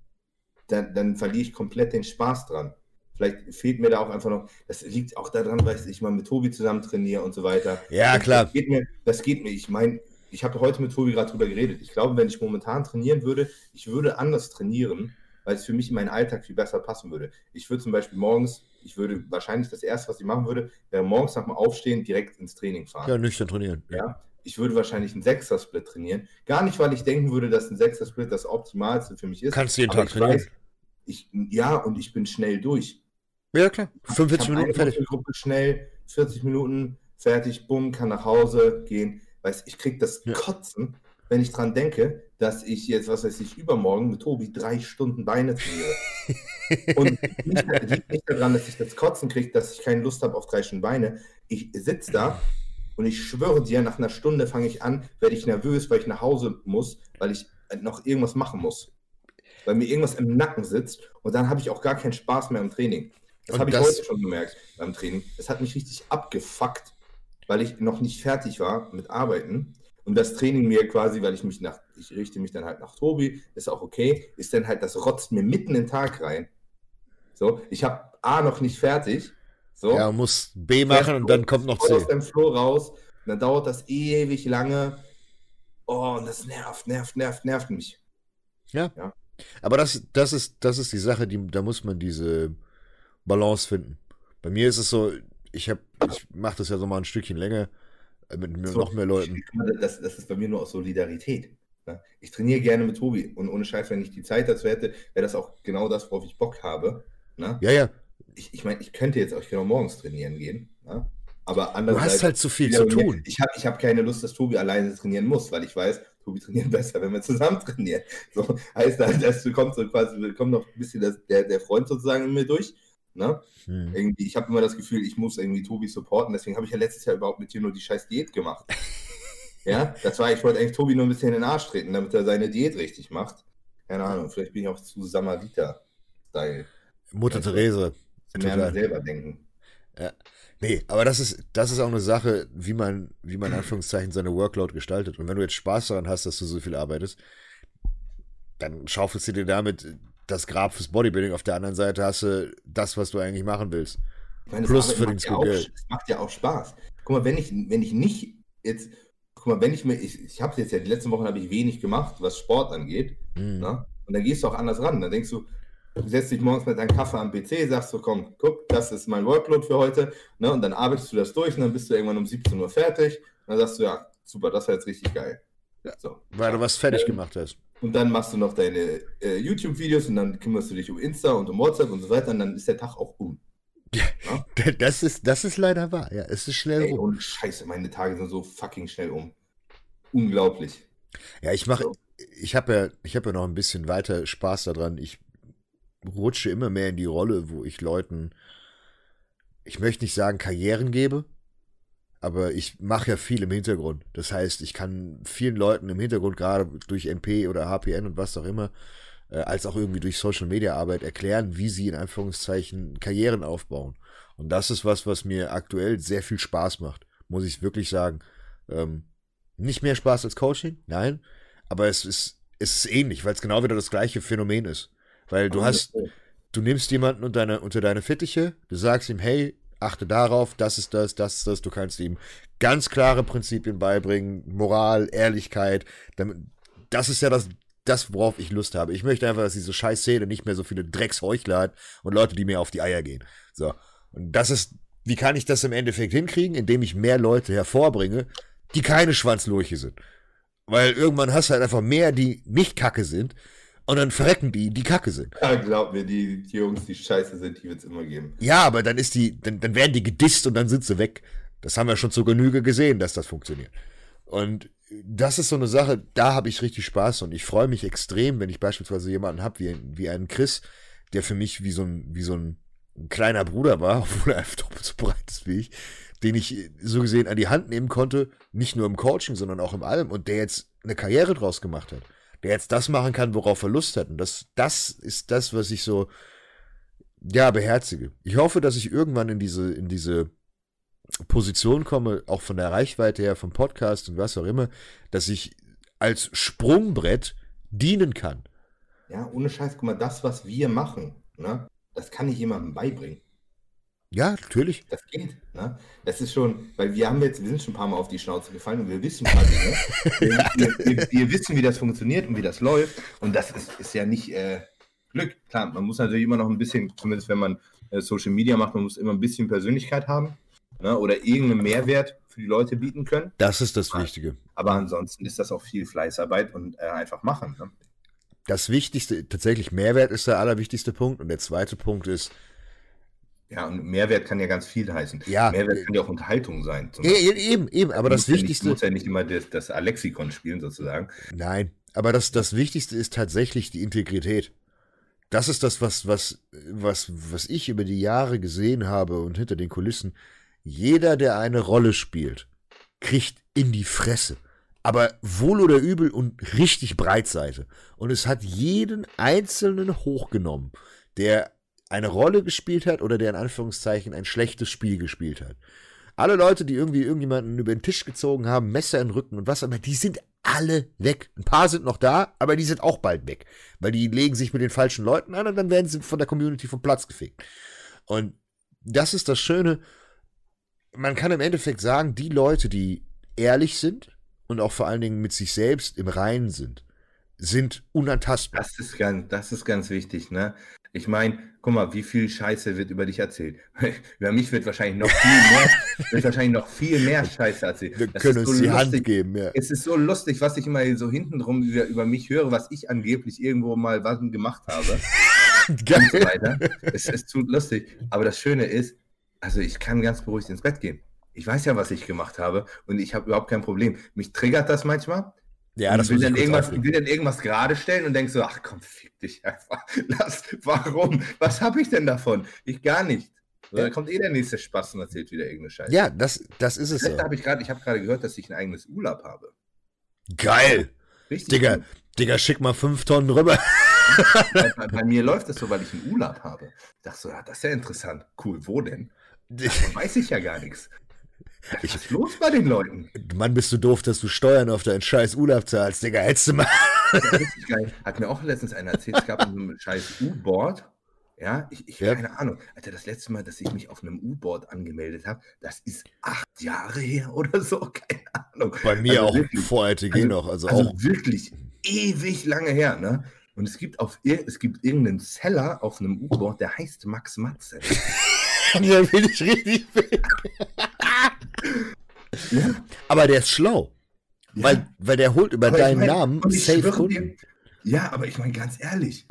B: Dann, dann verliere ich komplett den Spaß dran. Vielleicht fehlt mir da auch einfach noch, das liegt auch daran, weil ich mal mit Tobi zusammen trainiere und so weiter.
A: Ja, klar.
B: Das geht mir, das geht mir. ich meine, ich habe heute mit Tobi gerade drüber geredet. Ich glaube, wenn ich momentan trainieren würde, ich würde anders trainieren, weil es für mich in meinen Alltag viel besser passen würde. Ich würde zum Beispiel morgens, ich würde wahrscheinlich das erste, was ich machen würde, wäre morgens nach dem Aufstehen direkt ins Training fahren.
A: Ja, nüchtern trainieren.
B: Ja. Ich würde wahrscheinlich einen Sechser-Split trainieren. Gar nicht, weil ich denken würde, dass ein Sechser-Split das Optimalste für mich ist.
A: Kannst du jeden Tag trainieren? Weiß,
B: ich, ja, und ich bin schnell durch.
A: Ja, klar. 45 Minuten fertig.
B: Gruppe schnell, 40 Minuten fertig, bumm, kann nach Hause gehen. Weiß, ich krieg das ja. Kotzen, wenn ich dran denke, dass ich jetzt, was weiß ich, übermorgen mit Tobi drei Stunden Beine trainiere. und liegt nicht daran, dass ich das Kotzen kriege, dass ich keine Lust habe auf drei Stunden Beine. Ich sitze da und ich schwöre dir, nach einer Stunde fange ich an, werde ich nervös, weil ich nach Hause muss, weil ich noch irgendwas machen muss. Weil mir irgendwas im Nacken sitzt und dann habe ich auch gar keinen Spaß mehr im Training. Das habe ich heute schon gemerkt beim Training. Es hat mich richtig abgefuckt, weil ich noch nicht fertig war mit Arbeiten. Und das Training mir quasi, weil ich mich nach, ich richte mich dann halt nach Tobi, ist auch okay, ist dann halt, das rotzt mir mitten in den Tag rein. So, ich habe A noch nicht fertig. So.
A: Ja, muss B machen und dann kommt noch C.
B: aus dem Flow raus, dann dauert das ewig lange. Oh, und das nervt, nervt, nervt, nervt mich.
A: Ja. ja. Aber das, das, ist, das ist die Sache, die, da muss man diese, Balance finden. Bei mir ist es so, ich habe, ich mache das ja so mal ein Stückchen länger äh, mit so, noch mehr Leuten.
B: Das, das, ist bei mir nur aus Solidarität. Ne? Ich trainiere gerne mit Tobi und ohne Scheiß, wenn ich die Zeit dazu hätte, wäre das auch genau das, worauf ich Bock habe. Ne?
A: Ja, ja.
B: Ich, ich meine, ich könnte jetzt auch, auch morgens trainieren gehen. Ne? Aber
A: Du hast halt zu viel zu tun.
B: Ich habe ich hab keine Lust, dass Tobi alleine trainieren muss, weil ich weiß, Tobi trainiert besser, wenn wir zusammen trainieren. So heißt das, dass kommt so quasi, kommt noch ein bisschen das, der, der Freund sozusagen in mir durch. Ne? Hm. Irgendwie, ich habe immer das Gefühl, ich muss irgendwie Tobi supporten, deswegen habe ich ja letztes Jahr überhaupt mit dir nur die scheiß Diät gemacht. ja, das war, ich wollte eigentlich Tobi nur ein bisschen in den Arsch treten, damit er seine Diät richtig macht. Keine Ahnung, vielleicht bin ich auch zu Samariter-Style.
A: Mutter also, Therese.
B: Mehr an selber denken.
A: Ja. Nee, aber das ist, das ist auch eine Sache, wie man, wie man in Anführungszeichen seine Workload gestaltet. Und wenn du jetzt Spaß daran hast, dass du so viel arbeitest, dann schaufelst du dir damit das Grab fürs Bodybuilding. Auf der anderen Seite hast du das, was du eigentlich machen willst.
B: Meine, Plus für den ja Geld. Es macht ja auch Spaß. Guck mal, wenn ich, wenn ich nicht jetzt, guck mal, wenn ich mir, ich, ich habe jetzt ja, die letzten Wochen habe ich wenig gemacht, was Sport angeht. Mhm. Ne? Und dann gehst du auch anders ran. Dann denkst du, du setzt dich morgens mit deinem Kaffee am PC, sagst so, komm, guck, das ist mein Workload für heute. Ne? Und dann arbeitest du das durch und dann bist du irgendwann um 17 Uhr fertig. Und dann sagst du, ja, super, das war jetzt richtig geil.
A: Ja, so. Weil du was fertig gemacht hast.
B: Und dann machst du noch deine äh, YouTube-Videos und dann kümmerst du dich um Insta und um WhatsApp und so weiter und dann ist der Tag auch um.
A: Ja, das, ist, das ist leider wahr, ja. Es ist schnell Ey,
B: um. Und scheiße, meine Tage sind so fucking schnell um. Unglaublich.
A: Ja, ich mache, ich habe ja, ich habe ja noch ein bisschen weiter Spaß daran. Ich rutsche immer mehr in die Rolle, wo ich Leuten, ich möchte nicht sagen Karrieren gebe, aber ich mache ja viel im Hintergrund. Das heißt, ich kann vielen Leuten im Hintergrund, gerade durch NP oder HPN und was auch immer, äh, als auch irgendwie durch Social Media Arbeit erklären, wie sie in Anführungszeichen Karrieren aufbauen. Und das ist was, was mir aktuell sehr viel Spaß macht, muss ich wirklich sagen. Ähm, nicht mehr Spaß als Coaching, nein, aber es ist, es ist ähnlich, weil es genau wieder das gleiche Phänomen ist. Weil du hast, du nimmst jemanden unter deine, unter deine Fittiche, du sagst ihm, hey, achte darauf, das ist das, das ist das. Du kannst ihm ganz klare Prinzipien beibringen, Moral, Ehrlichkeit. Das ist ja das, das, worauf ich Lust habe. Ich möchte einfach, dass diese scheiß Szene nicht mehr so viele Drecksheuchler hat und Leute, die mir auf die Eier gehen. So. Und das ist, wie kann ich das im Endeffekt hinkriegen? Indem ich mehr Leute hervorbringe, die keine Schwanzlurche sind. Weil irgendwann hast du halt einfach mehr, die nicht kacke sind. Und dann verrecken die, die kacke sind.
B: Ja, glaub mir, die, die Jungs, die scheiße sind, die wird es immer geben.
A: Ja, aber dann ist die, dann, dann werden die gedisst und dann sind sie weg. Das haben wir schon zur Genüge gesehen, dass das funktioniert. Und das ist so eine Sache, da habe ich richtig Spaß und ich freue mich extrem, wenn ich beispielsweise jemanden habe wie, wie einen Chris, der für mich wie so ein, wie so ein, ein kleiner Bruder war, obwohl er einfach doppelt so breit ist wie ich, den ich so gesehen an die Hand nehmen konnte, nicht nur im Coaching, sondern auch im Allem und der jetzt eine Karriere draus gemacht hat der jetzt das machen kann, worauf er Lust hat. Und das, das ist das, was ich so, ja, beherzige. Ich hoffe, dass ich irgendwann in diese, in diese Position komme, auch von der Reichweite her, vom Podcast und was auch immer, dass ich als Sprungbrett dienen kann.
B: Ja, ohne Scheiß, guck mal, das, was wir machen, ne, das kann ich jemandem beibringen.
A: Ja, natürlich.
B: Das geht. Ne? Das ist schon, weil wir haben jetzt, wir sind schon ein paar Mal auf die Schnauze gefallen und wir wissen ein paar Dinge. wir, wir, wir, wissen, wie das funktioniert und wie das läuft. Und das ist, ist ja nicht äh, Glück. Klar, man muss natürlich immer noch ein bisschen, zumindest wenn man äh, Social Media macht, man muss immer ein bisschen Persönlichkeit haben ne? oder irgendeinen Mehrwert für die Leute bieten können.
A: Das ist das Wichtige.
B: Aber ansonsten ist das auch viel Fleißarbeit und äh, einfach machen. Ne?
A: Das Wichtigste, tatsächlich Mehrwert ist der allerwichtigste Punkt. Und der zweite Punkt ist,
B: ja, und Mehrwert kann ja ganz viel heißen.
A: Ja,
B: Mehrwert kann ja auch Unterhaltung sein.
A: Ja, eben, eben, aber das Wichtigste.
B: Du musst ja nicht immer das, das Alexikon spielen, sozusagen.
A: Nein, aber das, das Wichtigste ist tatsächlich die Integrität. Das ist das, was, was, was, was ich über die Jahre gesehen habe und hinter den Kulissen. Jeder, der eine Rolle spielt, kriegt in die Fresse. Aber wohl oder übel und richtig Breitseite. Und es hat jeden Einzelnen hochgenommen, der eine Rolle gespielt hat oder der in Anführungszeichen ein schlechtes Spiel gespielt hat. Alle Leute, die irgendwie irgendjemanden über den Tisch gezogen haben, Messer in den Rücken und was aber, die sind alle weg. Ein paar sind noch da, aber die sind auch bald weg. Weil die legen sich mit den falschen Leuten an und dann werden sie von der Community vom Platz gefegt. Und das ist das Schöne. Man kann im Endeffekt sagen, die Leute, die ehrlich sind und auch vor allen Dingen mit sich selbst im Reinen sind, sind unantastbar.
B: Das ist ganz, das ist ganz wichtig, ne? Ich meine, guck mal, wie viel Scheiße wird über dich erzählt. über mich wird wahrscheinlich noch viel mehr, wird wahrscheinlich noch viel mehr Scheiße erzählt.
A: Wir das können uns so die lustig. Hand geben, ja.
B: Es ist so lustig, was ich immer so hinten drum über, über mich höre, was ich angeblich irgendwo mal was gemacht habe. Und weiter. Es ist zu lustig. Aber das Schöne ist, also ich kann ganz beruhigt ins Bett gehen. Ich weiß ja, was ich gemacht habe und ich habe überhaupt kein Problem. Mich triggert das manchmal, ja, das will dann, irgendwas, will dann irgendwas gerade stellen und denkst so, ach komm, fick dich einfach. Lass, warum? Was habe ich denn davon? Ich gar nicht. Ja. Dann kommt eh der nächste Spaß und erzählt wieder irgendeine Scheiße.
A: Ja, das, das ist es.
B: So. Hab ich ich habe gerade gehört, dass ich ein eigenes Urlaub habe.
A: Geil. Richtig. Digga. Digga, schick mal fünf Tonnen rüber.
B: bei, bei, mir läuft es so, weil ich einen Urlaub habe. Ich dachte so, ja, das ist ja interessant. Cool, wo denn? Davon weiß ich ja gar nichts. Was ist los bei den Leuten?
A: Mann, bist du doof, dass du Steuern auf deinen scheiß Urlaub zahlst, Digga. Hättest du mal.
B: Hat mir auch letztens einer erzählt, es gab ein scheiß U-Board. Ja, ich, ich ja. keine Ahnung. Alter, das letzte Mal, dass ich mich auf einem U-Board angemeldet habe, das ist acht Jahre her oder so. Keine Ahnung.
A: Bei mir also auch wirklich, vor RTG also, noch. Also, also auch.
B: wirklich ewig lange her, ne? Und es gibt auf es gibt irgendeinen Seller auf einem U-Board, der heißt Max Matze.
A: ja, bin ich richtig ja. Aber der ist schlau. Ja. Weil, weil der holt über aber deinen ich mein, Namen safe Kunden.
B: Ja, aber ich meine ganz ehrlich,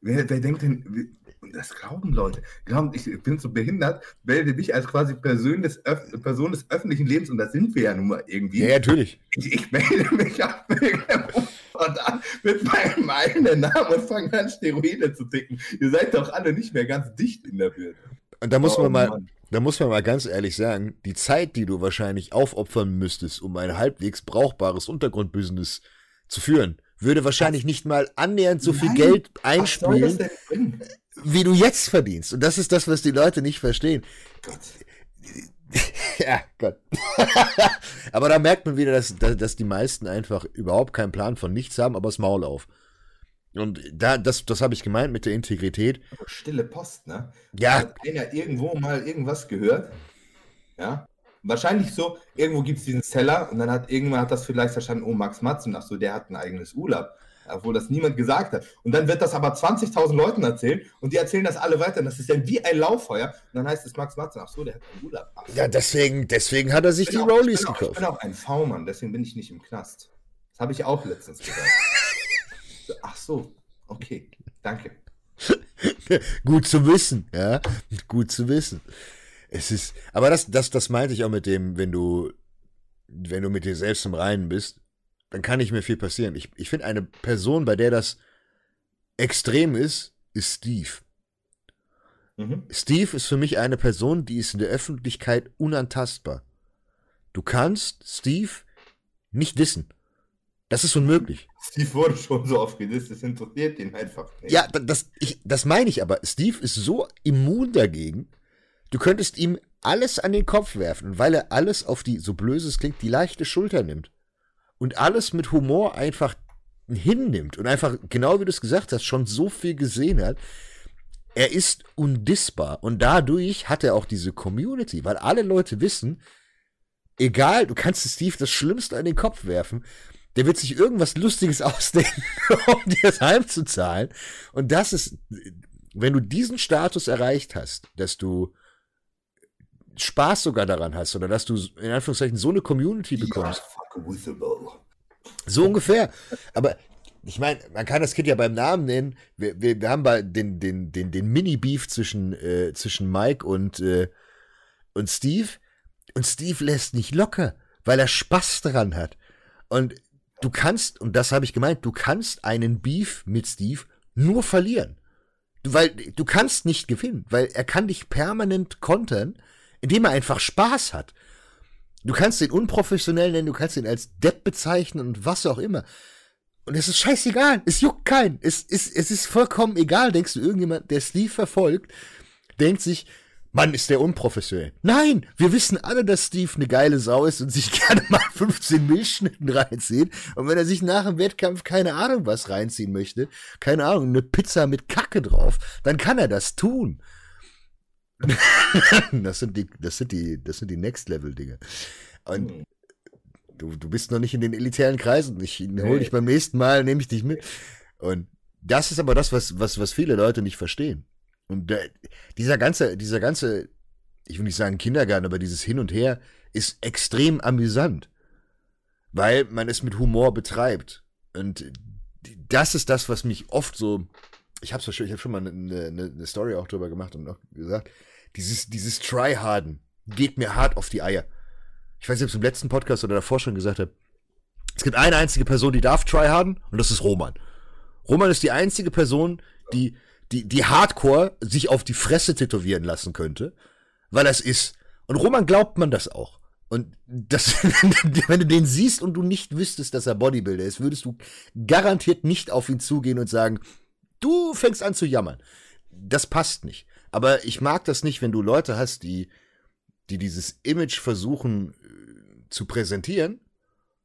B: wer, wer denkt denn, und das glauben Leute, glauben, ich bin so behindert, melde mich als quasi Person des, Öf Person des öffentlichen Lebens und das sind wir ja nun mal irgendwie.
A: Ja, natürlich.
B: Ich, ich melde mich auf an mit meinem eigenen Namen und fange an, Steroide zu ticken. Ihr seid doch alle nicht mehr ganz dicht in der Birne.
A: Und da muss oh, man mal, Mann. da muss man mal ganz ehrlich sagen, die Zeit, die du wahrscheinlich aufopfern müsstest, um ein halbwegs brauchbares Untergrundbusiness zu führen, würde wahrscheinlich nicht mal annähernd so viel Nein, Geld einspielen, wie du jetzt verdienst. Und das ist das, was die Leute nicht verstehen. Gott. ja, Gott. aber da merkt man wieder, dass, dass die meisten einfach überhaupt keinen Plan von nichts haben, aber das Maul auf. Und da, das, das habe ich gemeint mit der Integrität.
B: Stille Post, ne?
A: Ja.
B: Hat einer irgendwo mal irgendwas gehört, ja? Wahrscheinlich so, irgendwo gibt es diesen Seller und dann hat irgendwann hat das vielleicht verstanden, oh, Max Matzen, ach so, der hat ein eigenes Urlaub obwohl das niemand gesagt hat. Und dann wird das aber 20.000 Leuten erzählt und die erzählen das alle weiter. Und das ist dann wie ein Lauffeuer. Und dann heißt es Max Matzen, ach so, der hat einen Urlaub.
A: So. Ja, deswegen, deswegen hat er sich die auch, Rollies gekauft.
B: ich bin auch ein V-Mann, deswegen bin ich nicht im Knast. Das habe ich auch letztens gesagt. ach so, okay, danke.
A: Gut zu wissen, ja, gut zu wissen. Es ist, aber das, das, das meinte ich auch mit dem, wenn du, wenn du mit dir selbst im Reinen bist, dann kann nicht mehr viel passieren. Ich, ich finde, eine Person, bei der das extrem ist, ist Steve. Mhm. Steve ist für mich eine Person, die ist in der Öffentlichkeit unantastbar. Du kannst Steve nicht wissen. Das ist unmöglich.
B: Steve wurde schon so oft gedisst, das interessiert ihn einfach
A: nicht. Ja, das, ich, das meine ich aber. Steve ist so immun dagegen. Du könntest ihm alles an den Kopf werfen, weil er alles auf die, so blöd es klingt, die leichte Schulter nimmt und alles mit Humor einfach hinnimmt und einfach, genau wie du es gesagt hast, schon so viel gesehen hat. Er ist undissbar und dadurch hat er auch diese Community, weil alle Leute wissen, egal, du kannst Steve das Schlimmste an den Kopf werfen, der wird sich irgendwas Lustiges ausdenken, um dir das heimzuzahlen. Und das ist, wenn du diesen Status erreicht hast, dass du Spaß sogar daran hast oder dass du in Anführungszeichen so eine Community bekommst. So ungefähr. Aber ich meine, man kann das Kind ja beim Namen nennen. Wir, wir, wir haben bei den, den, den, den Mini-Beef zwischen, äh, zwischen Mike und, äh, und Steve. Und Steve lässt nicht locker, weil er Spaß daran hat. Und du kannst, und das habe ich gemeint, du kannst einen Beef mit Steve nur verlieren. Weil du kannst nicht gewinnen, weil er kann dich permanent kontern indem er einfach Spaß hat. Du kannst ihn unprofessionell nennen, du kannst ihn als Depp bezeichnen und was auch immer. Und es ist scheißegal, es juckt keinen, es ist, es ist vollkommen egal, denkst du, irgendjemand, der Steve verfolgt, denkt sich, Mann, ist der unprofessionell. Nein, wir wissen alle, dass Steve eine geile Sau ist und sich gerne mal 15 Milchschnitten reinzieht. Und wenn er sich nach dem Wettkampf keine Ahnung was reinziehen möchte, keine Ahnung, eine Pizza mit Kacke drauf, dann kann er das tun. das sind die, das sind die, das sind die Next-Level-Dinge. Und mhm. du, du bist noch nicht in den elitären Kreisen. Ich hole dich beim nächsten Mal, nehme ich dich mit. Und das ist aber das, was, was, was viele Leute nicht verstehen. Und der, dieser ganze, dieser ganze, ich will nicht sagen Kindergarten, aber dieses Hin und Her ist extrem amüsant. Weil man es mit Humor betreibt. Und das ist das, was mich oft so, ich habe schon, ich habe schon mal eine, eine, eine Story auch drüber gemacht und auch gesagt, dieses, dieses Tryharden geht mir hart auf die Eier. Ich weiß nicht, ob ich es im letzten Podcast oder davor schon gesagt habe. Es gibt eine einzige Person, die darf tryharden und das ist Roman. Roman ist die einzige Person, die, die, die Hardcore sich auf die Fresse tätowieren lassen könnte, weil es ist. Und Roman glaubt man das auch. Und das, wenn du den siehst und du nicht wüsstest, dass er Bodybuilder ist, würdest du garantiert nicht auf ihn zugehen und sagen, du fängst an zu jammern. Das passt nicht. Aber ich mag das nicht, wenn du Leute hast, die, die dieses Image versuchen äh, zu präsentieren,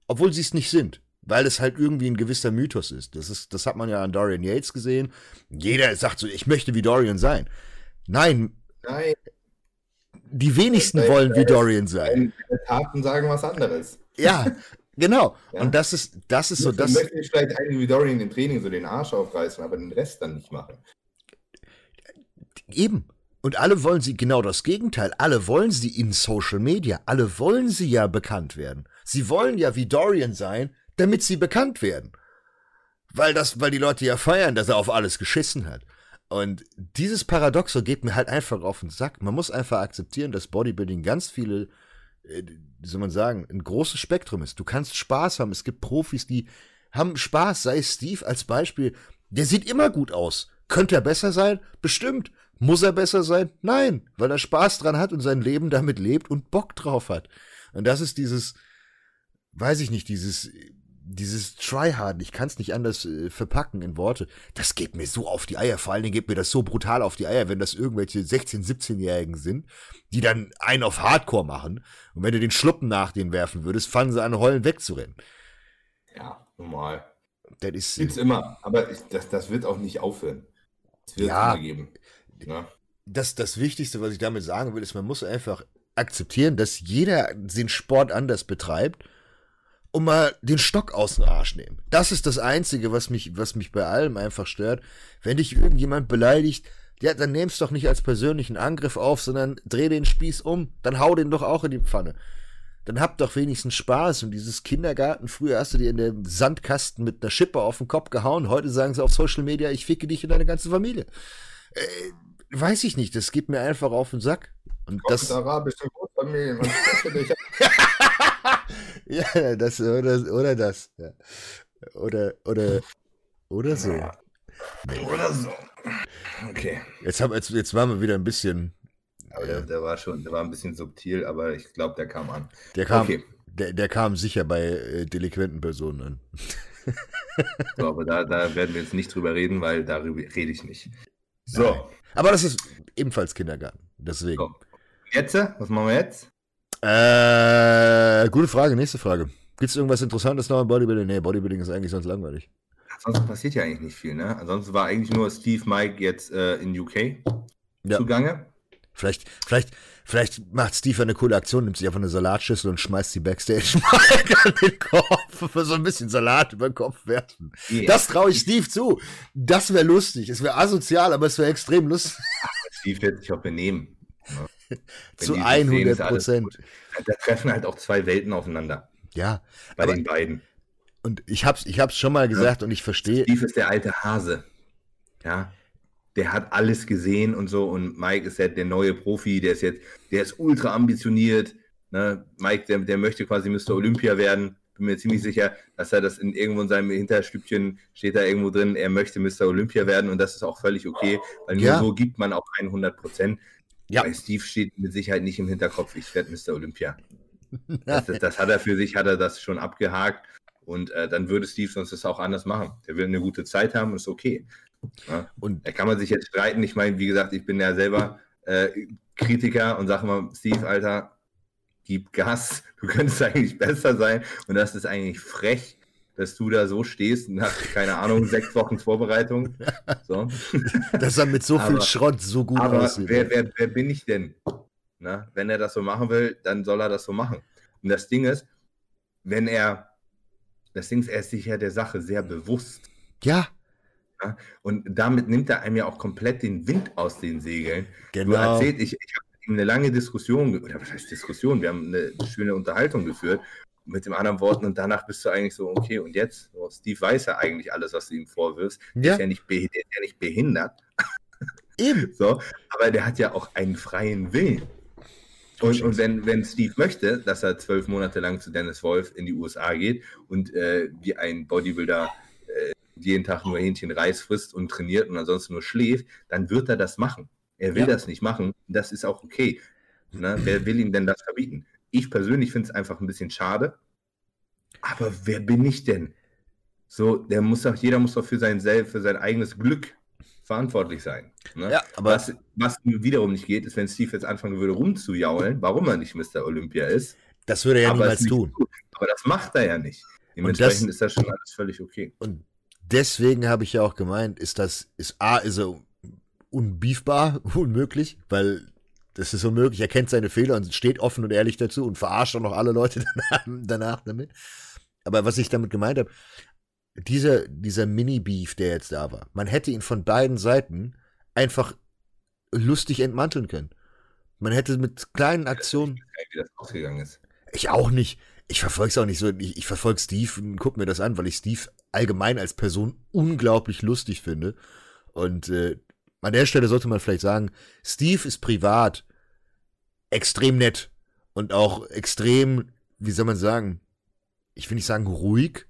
A: obwohl sie es nicht sind. Weil es halt irgendwie ein gewisser Mythos ist. Das ist, das hat man ja an Dorian Yates gesehen. Jeder sagt so, ich möchte wie Dorian sein. Nein. Nein. Die wenigsten Nein, wollen wie Dorian sein.
B: Taten sagen was anderes.
A: Ja, genau. Ja. Und das ist, das ist so das.
B: Ich möchte vielleicht einen wie Dorian im Training so den Arsch aufreißen, aber den Rest dann nicht machen.
A: Eben. Und alle wollen sie genau das Gegenteil. Alle wollen sie in Social Media. Alle wollen sie ja bekannt werden. Sie wollen ja wie Dorian sein, damit sie bekannt werden. Weil das, weil die Leute ja feiern, dass er auf alles geschissen hat. Und dieses Paradoxo geht mir halt einfach auf den Sack. Man muss einfach akzeptieren, dass Bodybuilding ganz viele, äh, wie soll man sagen, ein großes Spektrum ist. Du kannst Spaß haben. Es gibt Profis, die haben Spaß, sei Steve als Beispiel. Der sieht immer gut aus. Könnte er besser sein? Bestimmt. Muss er besser sein? Nein, weil er Spaß dran hat und sein Leben damit lebt und Bock drauf hat. Und das ist dieses, weiß ich nicht, dieses, dieses Tryhard, ich kann es nicht anders äh, verpacken in Worte. Das geht mir so auf die Eier. Vor allen Dingen geht mir das so brutal auf die Eier, wenn das irgendwelche 16-, 17-Jährigen sind, die dann einen auf Hardcore machen. Und wenn du den Schluppen nach denen werfen würdest, fangen sie an, heulen wegzurennen.
B: Ja, normal. Das ist. Gibt's immer, aber ich, das, das wird auch nicht aufhören.
A: Es wird ja, immer geben. Ja. Das, das Wichtigste, was ich damit sagen will, ist, man muss einfach akzeptieren, dass jeder den Sport anders betreibt und mal den Stock aus dem Arsch nehmen. Das ist das Einzige, was mich, was mich bei allem einfach stört. Wenn dich irgendjemand beleidigt, ja, dann nimm's doch nicht als persönlichen Angriff auf, sondern dreh den Spieß um, dann hau den doch auch in die Pfanne. Dann habt doch wenigstens Spaß. Und dieses Kindergarten, früher hast du dir in den Sandkasten mit einer Schippe auf den Kopf gehauen, heute sagen sie auf Social Media, ich ficke dich und deine ganze Familie. Äh, weiß ich nicht, das geht mir einfach auf den Sack. Und Kommt das arabische Großfamilie, ja, das oder, oder das. Ja. Oder, oder, oder so.
B: Nee. Oder so. Okay.
A: Jetzt, haben, jetzt, jetzt waren wir wieder ein bisschen.
B: Aber der, der, war schon, der war ein bisschen subtil, aber ich glaube, der kam an.
A: Der kam, okay. der, der kam sicher bei äh, delinquenten Personen an.
B: so, aber da, da werden wir jetzt nicht drüber reden, weil darüber rede ich nicht. So. Nein.
A: Aber das ist ebenfalls Kindergarten. Deswegen. So.
B: Jetzt? Was machen wir jetzt?
A: Äh, gute Frage, nächste Frage. Gibt es irgendwas Interessantes noch im Bodybuilding? Nee, Bodybuilding ist eigentlich sonst langweilig.
B: Ansonsten passiert ja eigentlich nicht viel, ne? Ansonsten war eigentlich nur Steve Mike jetzt äh, in UK ja. zugange.
A: Vielleicht, vielleicht, vielleicht macht Steve eine coole Aktion, nimmt sich einfach eine Salatschüssel und schmeißt sie Backstage Mike an den Kopf für so ein bisschen Salat über den Kopf werfen. Yeah. Das traue ich Steve zu. Das wäre lustig. Es wäre asozial, aber es wäre extrem lustig.
B: Steve wird sich auch benehmen.
A: Ne? Zu 100 Prozent.
B: Da treffen halt auch zwei Welten aufeinander.
A: Ja.
B: Bei den beiden.
A: Und ich hab's, ich hab's schon mal gesagt ja. und ich verstehe.
B: Steve ist der alte Hase. Ja. Der hat alles gesehen und so. Und Mike ist ja der neue Profi, der ist jetzt, der ist ultra ambitioniert. Ne? Mike, der, der möchte quasi Mr. Olympia werden. Bin mir ziemlich sicher, dass er das in irgendwo in seinem Hinterstübchen steht da irgendwo drin, er möchte Mr. Olympia werden und das ist auch völlig okay, weil nur ja. so gibt man auch 100 Prozent. Ja. Bei Steve steht mit Sicherheit nicht im Hinterkopf, ich werde Mr. Olympia. Das, das, das, hat er für sich, hat er das schon abgehakt. Und äh, dann würde Steve sonst das auch anders machen. Der will eine gute Zeit haben und ist okay. Ja? Und da kann man sich jetzt streiten. Ich meine, wie gesagt, ich bin ja selber äh, Kritiker und sage immer, Steve, Alter, gib Gas. Du könntest eigentlich besser sein. Und das ist eigentlich frech, dass du da so stehst nach, keine Ahnung, sechs Wochen Vorbereitung. So.
A: Dass er mit so viel aber, Schrott so gut
B: aber aussieht. Wer, wer, wer bin ich denn? Na, wenn er das so machen will, dann soll er das so machen. Und das Ding ist, wenn er, das Ding ist, er ist sich ja der Sache sehr bewusst.
A: Ja.
B: ja. Und damit nimmt er einem ja auch komplett den Wind aus den Segeln. Genau. Du erzählt, ich, ich habe eine lange Diskussion, oder was heißt Diskussion? Wir haben eine schöne Unterhaltung geführt mit den anderen Worten und danach bist du eigentlich so, okay, und jetzt? So, Steve weiß ja eigentlich alles, was du ihm vorwirfst. Ja. Der, ist ja nicht der ist ja nicht behindert. Eben. So, aber der hat ja auch einen freien Willen. Und, und wenn, wenn Steve möchte, dass er zwölf Monate lang zu Dennis Wolf in die USA geht und äh, wie ein Bodybuilder äh, jeden Tag nur Hähnchen Reis frisst und trainiert und ansonsten nur schläft, dann wird er das machen. Er will ja. das nicht machen. Das ist auch okay. Ne? Wer will ihm denn das verbieten? Ich persönlich finde es einfach ein bisschen schade. Aber wer bin ich denn? So, der muss doch, jeder muss doch für sein selbst, für sein eigenes Glück verantwortlich sein. Ne? Ja, aber was, was wiederum nicht geht, ist, wenn Steve jetzt anfangen würde rumzujaulen, warum er nicht Mr. Olympia ist.
A: Das würde er ja niemals tun. Gut.
B: Aber das macht er ja nicht. Dementsprechend das, ist das schon alles völlig okay.
A: Und deswegen habe ich ja auch gemeint, ist das, ist A, ist er unbeefbar, unmöglich, weil das ist unmöglich. Er kennt seine Fehler und steht offen und ehrlich dazu und verarscht auch noch alle Leute danach, danach damit. Aber was ich damit gemeint habe, dieser, dieser Mini-Beef, der jetzt da war, man hätte ihn von beiden Seiten einfach lustig entmanteln können. Man hätte mit kleinen Aktionen. Wie das ausgegangen ist. Ich auch nicht. Ich verfolge es auch nicht so. Ich, ich verfolge Steve und gucke mir das an, weil ich Steve allgemein als Person unglaublich lustig finde. Und äh, an der Stelle sollte man vielleicht sagen, Steve ist privat extrem nett und auch extrem, wie soll man sagen, ich will nicht sagen ruhig.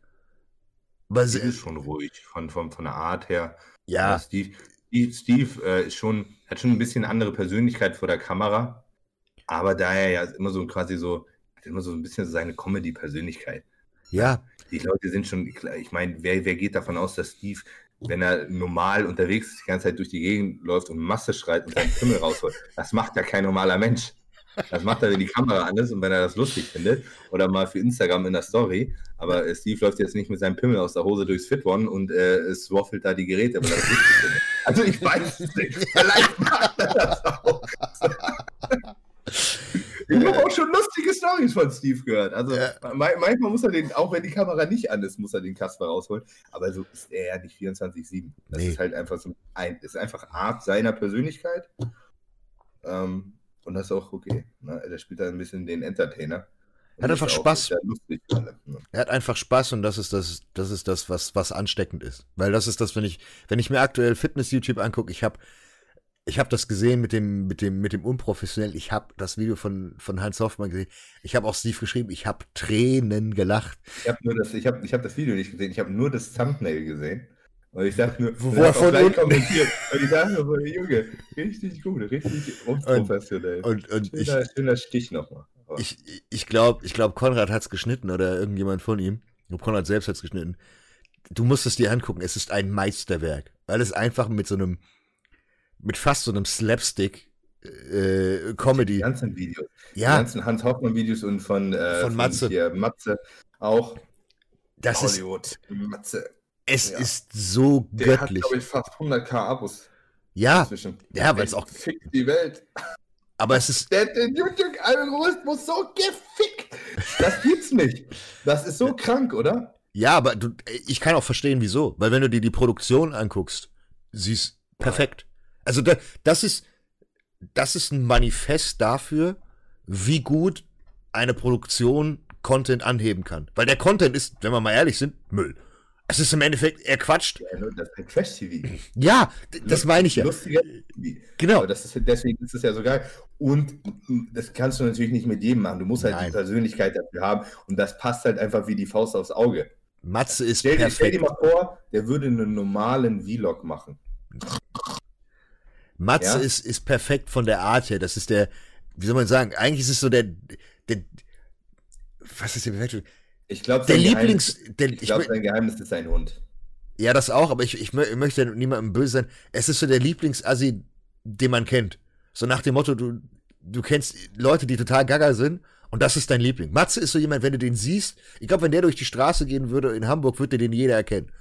B: Aber Steve ist schon ruhig, von, von, von der Art her.
A: Ja.
B: Steve, Steve, Steve äh, ist schon, hat schon ein bisschen andere Persönlichkeit vor der Kamera, aber da er ja immer so quasi so, hat immer so ein bisschen seine Comedy-Persönlichkeit.
A: Ja.
B: Die Leute sind schon, ich meine, wer, wer geht davon aus, dass Steve wenn er normal unterwegs ist, die ganze Zeit durch die Gegend läuft und Masse schreit und seinen Pimmel rausholt. Das macht ja kein normaler Mensch. Das macht er, wenn die Kamera an ist und wenn er das lustig findet. Oder mal für Instagram in der Story. Aber Steve läuft jetzt nicht mit seinem Pimmel aus der Hose durchs Fit One und äh, es waffelt da die Geräte, weil er das lustig findet. Also ich weiß es nicht. Vielleicht macht er das auch. Ich habe auch schon lustige Stories von Steve gehört. Also ja. manchmal muss er den, auch wenn die Kamera nicht an ist, muss er den Kasper rausholen. Aber so ist er ja nicht 24-7. Das nee. ist halt einfach so ein, ist einfach Art seiner Persönlichkeit. Ähm, und das ist auch okay. Ne? Er spielt da ein bisschen den Entertainer.
A: Er hat einfach Spaß. Lustig, ne? Er hat einfach Spaß und das ist das, das ist das, was, was ansteckend ist. Weil das ist das, wenn ich, wenn ich mir aktuell Fitness-YouTube angucke, ich habe ich habe das gesehen mit dem, mit dem, mit dem unprofessionell. Ich habe das Video von, von Heinz Hoffmann gesehen. Ich habe auch Steve geschrieben. Ich habe Tränen gelacht.
B: Ich habe nur das, ich habe, ich habe das Video nicht gesehen. Ich habe nur das Thumbnail gesehen. Und ich dachte nur,
A: wo er von
B: unten kommentiert. Und ich dachte nur, Junge, richtig gut, richtig unprofessionell.
A: Und, und, und
B: schöner, ich, schöner Stich nochmal.
A: Ich, ich glaube, ich glaub, Konrad hat es geschnitten oder irgendjemand von ihm. Ich glaube, Konrad selbst hat es geschnitten. Du musst es dir angucken. Es ist ein Meisterwerk. Weil es einfach mit so einem, mit fast so einem Slapstick äh, Comedy.
B: Die ganzen Videos.
A: Ja.
B: Die ganzen Hans Hoffmann Videos und von,
A: äh, von Matze. Von
B: Matze auch.
A: Das
B: Hollywood.
A: Ist, Matze. Es ja. ist so göttlich.
B: Der hat, glaube ich, fast 100k Abos.
A: Ja. Inzwischen. Ja, weil es auch.
B: Fickt die Welt.
A: Aber es ist.
B: Der, der YouTube-Algorithmus so gefickt. Das gibt's nicht. Das ist so krank, oder?
A: Ja, aber du, ich kann auch verstehen, wieso. Weil wenn du dir die Produktion anguckst, sie ist perfekt. Also da, das ist, das ist ein Manifest dafür, wie gut eine Produktion Content anheben kann. Weil der Content ist, wenn wir mal ehrlich sind, Müll. Es ist im Endeffekt, er quatscht. Ja,
B: das ist ein Trash-TV.
A: Ja, das meine ich ja.
B: Lustiger TV. Genau. Aber das ist, deswegen ist es ja so geil. Und das kannst du natürlich nicht mit jedem machen. Du musst halt Nein. die Persönlichkeit dafür haben. Und das passt halt einfach wie die Faust aufs Auge.
A: Matze ist
B: stell, perfekt. Stell dir mal vor, der würde einen normalen Vlog machen.
A: Matze ja? ist, ist perfekt von der Art her. Das ist der, wie soll man sagen, eigentlich ist es so der, der was ist der perfekte?
B: Ich glaube,
A: der Lieblings,
B: Geheimnis, der, ich glaube, sein Geheimnis ist sein Hund.
A: Ja, das auch, aber ich, ich möchte niemandem böse sein. Es ist so der Lieblingsassi, den man kennt. So nach dem Motto, du, du kennst Leute, die total gaga sind und das ist dein Liebling. Matze ist so jemand, wenn du den siehst, ich glaube, wenn der durch die Straße gehen würde in Hamburg, würde den jeder erkennen.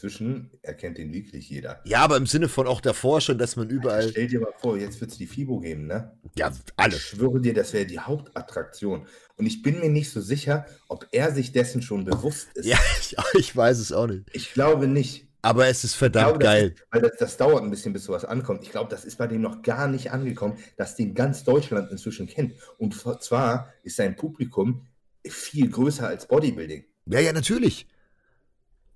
B: Zwischen erkennt den wirklich jeder.
A: Ja, aber im Sinne von auch davor schon, dass man überall. Alter,
B: stell dir mal vor, jetzt wird es die FIBO geben, ne?
A: Ja, alle.
B: Ich schwöre dir, das wäre die Hauptattraktion. Und ich bin mir nicht so sicher, ob er sich dessen schon bewusst ist.
A: Ja, ich, ich weiß es auch nicht.
B: Ich glaube nicht.
A: Aber es ist verdammt glaube, geil.
B: Ist, weil das, das, dauert ein bisschen, bis sowas ankommt. Ich glaube, das ist bei dem noch gar nicht angekommen, dass den ganz Deutschland inzwischen kennt. Und zwar ist sein Publikum viel größer als Bodybuilding.
A: Ja, ja, natürlich.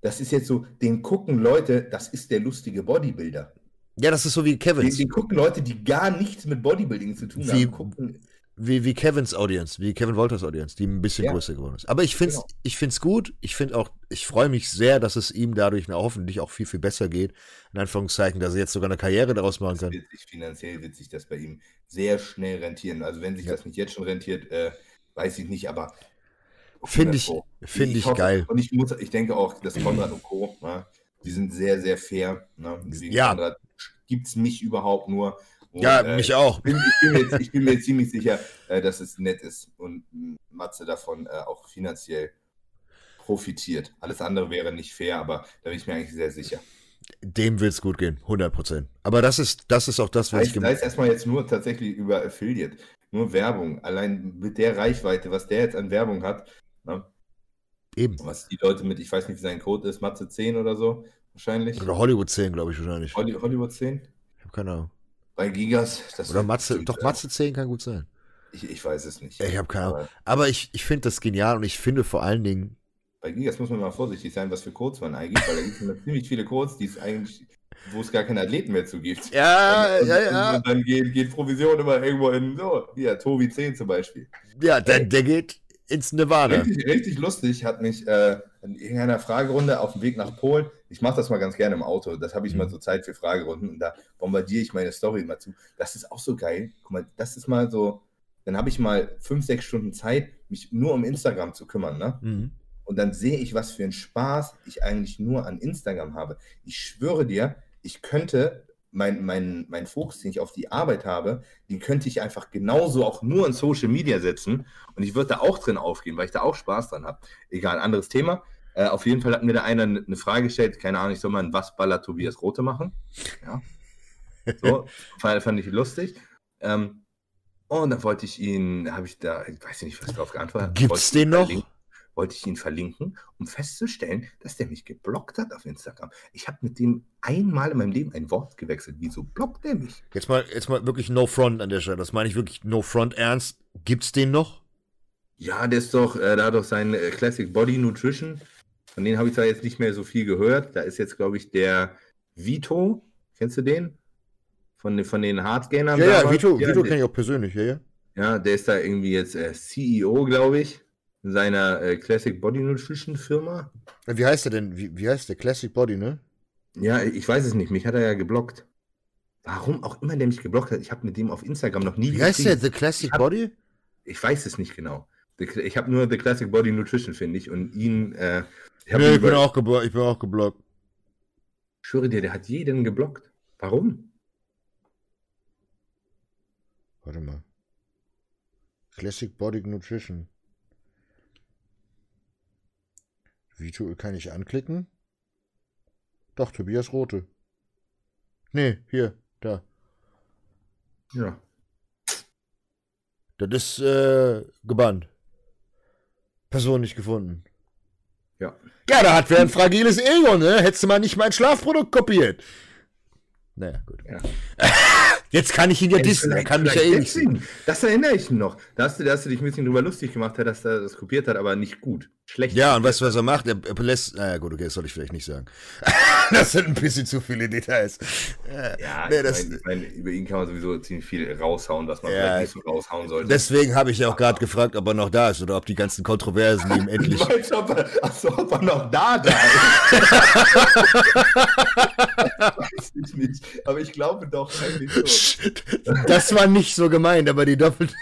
B: Das ist jetzt so, den gucken Leute, das ist der lustige Bodybuilder.
A: Ja, das ist so wie Kevin.
B: Den, den, gucken Leute, die gar nichts mit Bodybuilding zu tun
A: wie,
B: haben. Gucken,
A: wie, wie Kevins Audience, wie Kevin Wolters Audience, die ein bisschen ja. größer geworden ist. Aber ich finde es genau. ich find's gut. Ich finde auch, ich freue mich sehr, dass es ihm dadurch na, hoffentlich auch viel, viel besser geht. In Anführungszeichen, dass er jetzt sogar eine Karriere daraus machen kann.
B: Wird sich, finanziell wird sich das bei ihm sehr schnell rentieren. Also wenn sich ja. das nicht jetzt schon rentiert, äh, weiß ich nicht, aber
A: Finde ich, find ich, ich geil.
B: Und ich muss, ich denke auch, dass Konrad und Co., ne, die sind sehr, sehr fair. Ne?
A: ja.
B: gibt es mich überhaupt nur.
A: Und, ja, äh, mich auch.
B: Ich bin, ich, bin mir, ich bin, mir, ziemlich sicher, äh, dass es nett ist und Matze davon äh, auch finanziell profitiert. Alles andere wäre nicht fair, aber da bin ich mir eigentlich sehr sicher.
A: Dem wird es gut gehen, 100 Prozent. Aber das ist, das ist auch das, was
B: heißt, ich gemacht habe. Das heißt erstmal jetzt nur tatsächlich über Affiliate, nur Werbung. Allein mit der Reichweite, was der jetzt an Werbung hat, Ne?
A: Eben.
B: Was die Leute mit, ich weiß nicht, wie sein Code ist, Matze 10 oder so, wahrscheinlich.
A: Oder Hollywood 10, glaube ich, wahrscheinlich.
B: Holly, Hollywood 10?
A: Ich habe keine Ahnung.
B: Bei Gigas.
A: oder Matze, doch Matze 10 kann gut sein.
B: Ich, ich weiß es nicht.
A: Ich habe keine Ahnung. Aber ich, ich finde das genial und ich finde vor allen Dingen.
B: Bei Gigas muss man mal vorsichtig sein, was für Codes man eigentlich, weil da gibt es ziemlich viele Codes, die es eigentlich, wo es gar keine Athleten mehr zu gibt.
A: Ja, und, ja, ja.
B: Und dann geht, geht Provision immer irgendwo in, so, hier, Tobi 10 zum Beispiel.
A: Ja, der, der geht, ins Nirvana.
B: Richtig, richtig lustig hat mich äh, in irgendeiner Fragerunde auf dem Weg nach Polen, ich mache das mal ganz gerne im Auto, das habe ich mhm. mal so Zeit für Fragerunden und da bombardiere ich meine Story immer zu. Das ist auch so geil. Guck mal, das ist mal so, dann habe ich mal fünf, sechs Stunden Zeit, mich nur um Instagram zu kümmern, ne? Mhm. Und dann sehe ich, was für einen Spaß ich eigentlich nur an Instagram habe. Ich schwöre dir, ich könnte mein, mein, mein Fokus, den ich auf die Arbeit habe, den könnte ich einfach genauso auch nur in Social Media setzen und ich würde da auch drin aufgehen, weil ich da auch Spaß dran habe. Egal, anderes Thema. Äh, auf jeden Fall hat mir da einer eine Frage gestellt, keine Ahnung, ich soll mal ein Was Baller Tobias Rote machen. Ja. So, fand, fand ich lustig. Ähm, Und dann wollte ich ihn, habe ich da, ich weiß nicht, was drauf geantwortet habe.
A: Gibt's den noch?
B: Wollte ich ihn verlinken, um festzustellen, dass der mich geblockt hat auf Instagram. Ich habe mit dem einmal in meinem Leben ein Wort gewechselt. Wieso blockt der mich?
A: Jetzt mal, jetzt mal wirklich No Front an der Stelle. Das meine ich wirklich No Front ernst. Gibt's den noch?
B: Ja, der ist doch, äh, da hat doch sein äh, Classic Body Nutrition. Von denen habe ich zwar jetzt nicht mehr so viel gehört. Da ist jetzt, glaube ich, der Vito. Kennst du den? Von, von den Hardgainern.
A: Ja, ja, Vito, ja, Vito kenne ich auch persönlich, ja, ja.
B: Ja, der ist da irgendwie jetzt äh, CEO, glaube ich seiner äh, Classic Body Nutrition Firma.
A: Wie heißt er denn? Wie, wie heißt der? Classic Body, ne?
B: Ja, ich weiß es nicht. Mich hat er ja geblockt. Warum auch immer der mich geblockt hat. Ich habe mit dem auf Instagram noch nie.
A: Wie heißt der? The Classic
B: hab,
A: Body?
B: Ich weiß es nicht genau. Ich habe nur The Classic Body Nutrition, finde ich. Und ihn. Äh,
A: ich, nee, ich, bin auch ich bin auch geblockt.
B: Ich schwöre dir, der hat jeden geblockt. Warum?
A: Warte mal. Classic Body Nutrition. Vito kann ich anklicken? Doch, Tobias Rote. Nee, hier, da.
B: Ja.
A: Das ist äh, gebannt. Person nicht gefunden.
B: Ja.
A: Ja, da hat wer ein fragiles Ego, ne? Hättest du mal nicht mein Schlafprodukt kopiert. Naja, gut. Ja. Jetzt kann ich ihn ja dissen, er kann mich ja eh nicht.
B: Das erinnere ich noch. Da hast, du, da hast du dich ein bisschen drüber lustig gemacht, dass er das kopiert hat, aber nicht gut. Schlecht.
A: Ja, und weißt du, was er macht? Er, er lässt, naja gut, okay, das soll ich vielleicht nicht sagen. das sind ein bisschen zu viele Details.
B: Ja, nee, ich, mein, ich mein, über ihn kann man sowieso ziemlich viel raushauen, was man ja, vielleicht nicht so raushauen sollte.
A: Deswegen habe ich ja auch gerade gefragt, ob er noch da ist oder ob die ganzen Kontroversen ihm endlich...
B: Ich weiß, ob er, achso, ob er noch da da ist. weiß ich nicht, aber ich glaube doch eigentlich so.
A: Das war nicht so gemeint, aber die doppelte.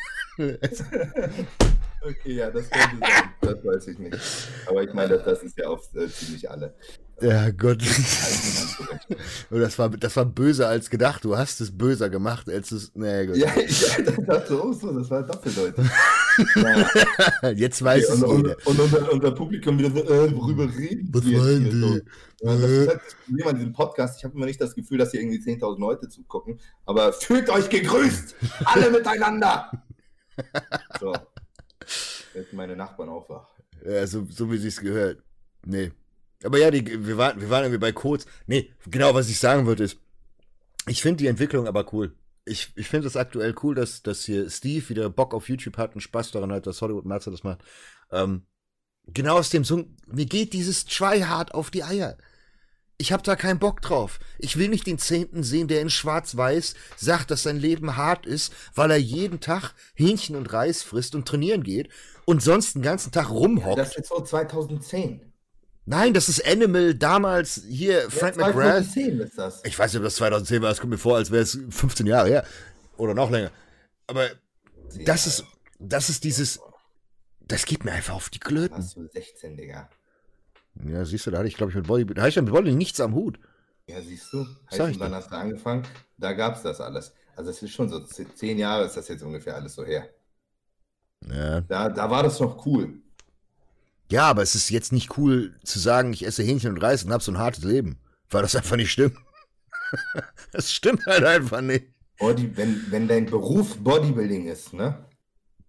B: Okay, ja, das könnte sein. Das weiß ich nicht. Aber ich meine, das, ist ja auf äh, ziemlich alle.
A: Ja, Gott. Oh, das war, das war böser als gedacht. Du hast es böser gemacht, als es. Nee,
B: gut. Ja, das dachte auch so, das war doppeldeutig.
A: ja. Jetzt weiß okay, es
B: und, jeder. Und, unser, unser, Publikum wieder so, äh, worüber reden
A: Was wollen die? So.
B: Ja, das ist halt das Problem an diesem Podcast. Ich habe immer nicht das Gefühl, dass hier irgendwie 10.000 Leute zugucken. Aber fühlt euch gegrüßt! Alle miteinander! So. Jetzt meine Nachbarn aufwach.
A: Ja, so, so wie sie es gehört. Nee. Aber ja, die, wir, waren, wir waren irgendwie bei Codes. Nee, genau, was ich sagen würde ist, ich finde die Entwicklung aber cool. Ich, ich finde es aktuell cool, dass, dass hier Steve wieder Bock auf YouTube hat und Spaß daran hat, dass Hollywood Merzer das macht. Ähm, genau aus dem Song, mir geht dieses Tryhard auf die Eier. Ich hab da keinen Bock drauf. Ich will nicht den Zehnten sehen, der in Schwarz-Weiß sagt, dass sein Leben hart ist, weil er jeden Tag Hähnchen und Reis frisst und trainieren geht und sonst den ganzen Tag rumhockt.
B: Das ist so 2010.
A: Nein, das ist Animal damals hier, Frank
B: ja, McGrath. 2010 ist das.
A: Ich weiß nicht, ob das 2010 war, es kommt mir vor, als wäre es 15 Jahre her. Oder noch länger. Aber ja. das ist, das ist dieses, das geht mir einfach auf die Klöten.
B: Hast du 16, Digga.
A: Ja, siehst du, da hatte ich, glaube ich, mit Bodybuilding, da hatte ich mit Bodybuilding nichts am Hut.
B: Ja, siehst du. Heißt, dann hast du angefangen, da gab es das alles. Also es ist schon so, zehn Jahre ist das jetzt ungefähr alles so her.
A: Ja.
B: Da, da war das noch cool.
A: Ja, aber es ist jetzt nicht cool zu sagen, ich esse Hähnchen und Reis und habe so ein hartes Leben, weil das einfach nicht stimmt. das stimmt halt einfach nicht.
B: Body, wenn, wenn dein Beruf Bodybuilding ist, ne?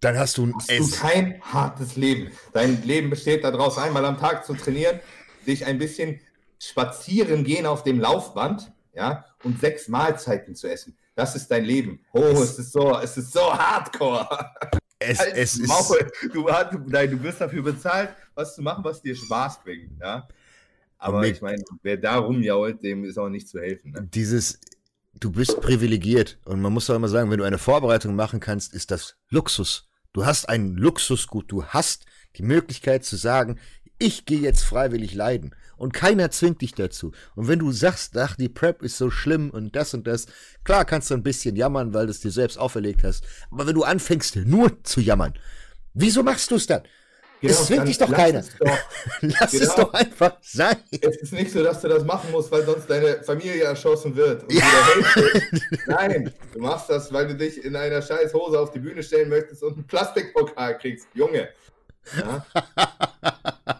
A: Dann hast du,
B: hast du kein hartes Leben. Dein Leben besteht daraus, einmal am Tag zu trainieren, dich ein bisschen spazieren gehen auf dem Laufband, ja, und sechs Mahlzeiten zu essen. Das ist dein Leben. Oh, es ist so, es ist so hardcore.
A: Es, halt es ist.
B: Du, du, nein, du wirst dafür bezahlt, was zu machen, was dir Spaß bringt. Ja? Aber mit, ich meine, wer da rumjault, dem ist auch nicht zu helfen. Ne?
A: Dieses, du bist privilegiert. Und man muss doch immer sagen, wenn du eine Vorbereitung machen kannst, ist das Luxus. Du hast ein Luxusgut. Du hast die Möglichkeit zu sagen, ich gehe jetzt freiwillig leiden und keiner zwingt dich dazu. Und wenn du sagst, ach, die Prep ist so schlimm und das und das, klar kannst du ein bisschen jammern, weil du es dir selbst auferlegt hast. Aber wenn du anfängst, nur zu jammern, wieso machst du es dann? Genau, es zwingt dich doch keiner. Es doch. lass genau. es doch einfach sein.
B: Es ist nicht so, dass du das machen musst, weil sonst deine Familie erschossen wird. Ja. Nein, du machst das, weil du dich in einer scheiß Hose auf die Bühne stellen möchtest und einen Plastikpokal kriegst. Junge, ja?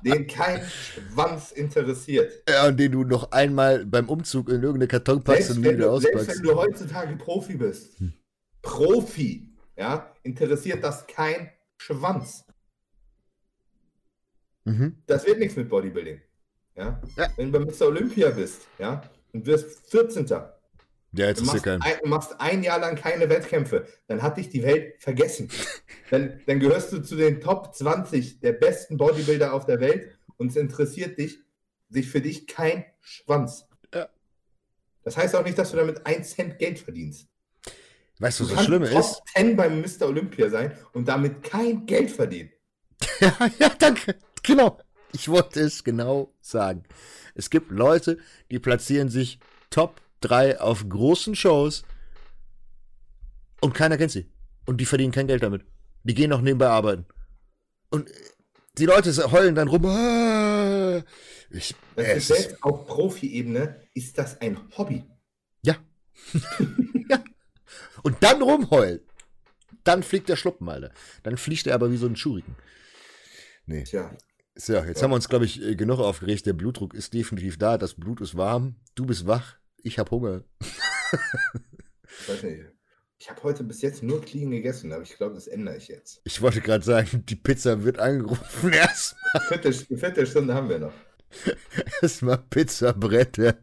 B: den kein Schwanz interessiert.
A: Ja, und den du noch einmal beim Umzug in irgendeine Karton packst und wieder auspackst.
B: Selbst wenn du heutzutage Profi bist, hm. Profi, ja, interessiert das kein Schwanz. Mhm. Das wird nichts mit Bodybuilding. Ja? ja? Wenn du bei Mr. Olympia bist, ja, und wirst 14.
A: Ja, jetzt
B: du, machst ein, du machst ein Jahr lang keine Wettkämpfe, dann hat dich die Welt vergessen. dann, dann gehörst du zu den Top 20 der besten Bodybuilder auf der Welt und es interessiert dich, sich für dich kein Schwanz. Ja. Das heißt auch nicht, dass du damit 1 Cent Geld verdienst.
A: Weißt du, was das Schlimme
B: Top ist? 10 beim Mr. Olympia sein und damit kein Geld verdienen.
A: ja, ja, danke. Genau. Ich wollte es genau sagen. Es gibt Leute, die platzieren sich Top 3 auf großen Shows und keiner kennt sie. Und die verdienen kein Geld damit. Die gehen noch nebenbei arbeiten. Und die Leute heulen dann rum. Ah,
B: ich, das ist selbst auf Profi-Ebene ist das ein Hobby.
A: Ja. ja. Und dann rumheulen. Dann fliegt der Schluppen, Alter. Dann fliegt er aber wie so ein Schuriken. Nee. Tja. So, jetzt haben wir uns, glaube ich, äh, genug aufgeregt. Der Blutdruck ist definitiv da. Das Blut ist warm. Du bist wach. Ich habe Hunger.
B: ich weiß nicht. Ich habe heute bis jetzt nur clean gegessen, aber ich glaube, das ändere ich jetzt.
A: Ich wollte gerade sagen, die Pizza wird angerufen erstmal.
B: Vierte, vierte Stunde haben wir noch.
A: Erstmal Pizza brettern.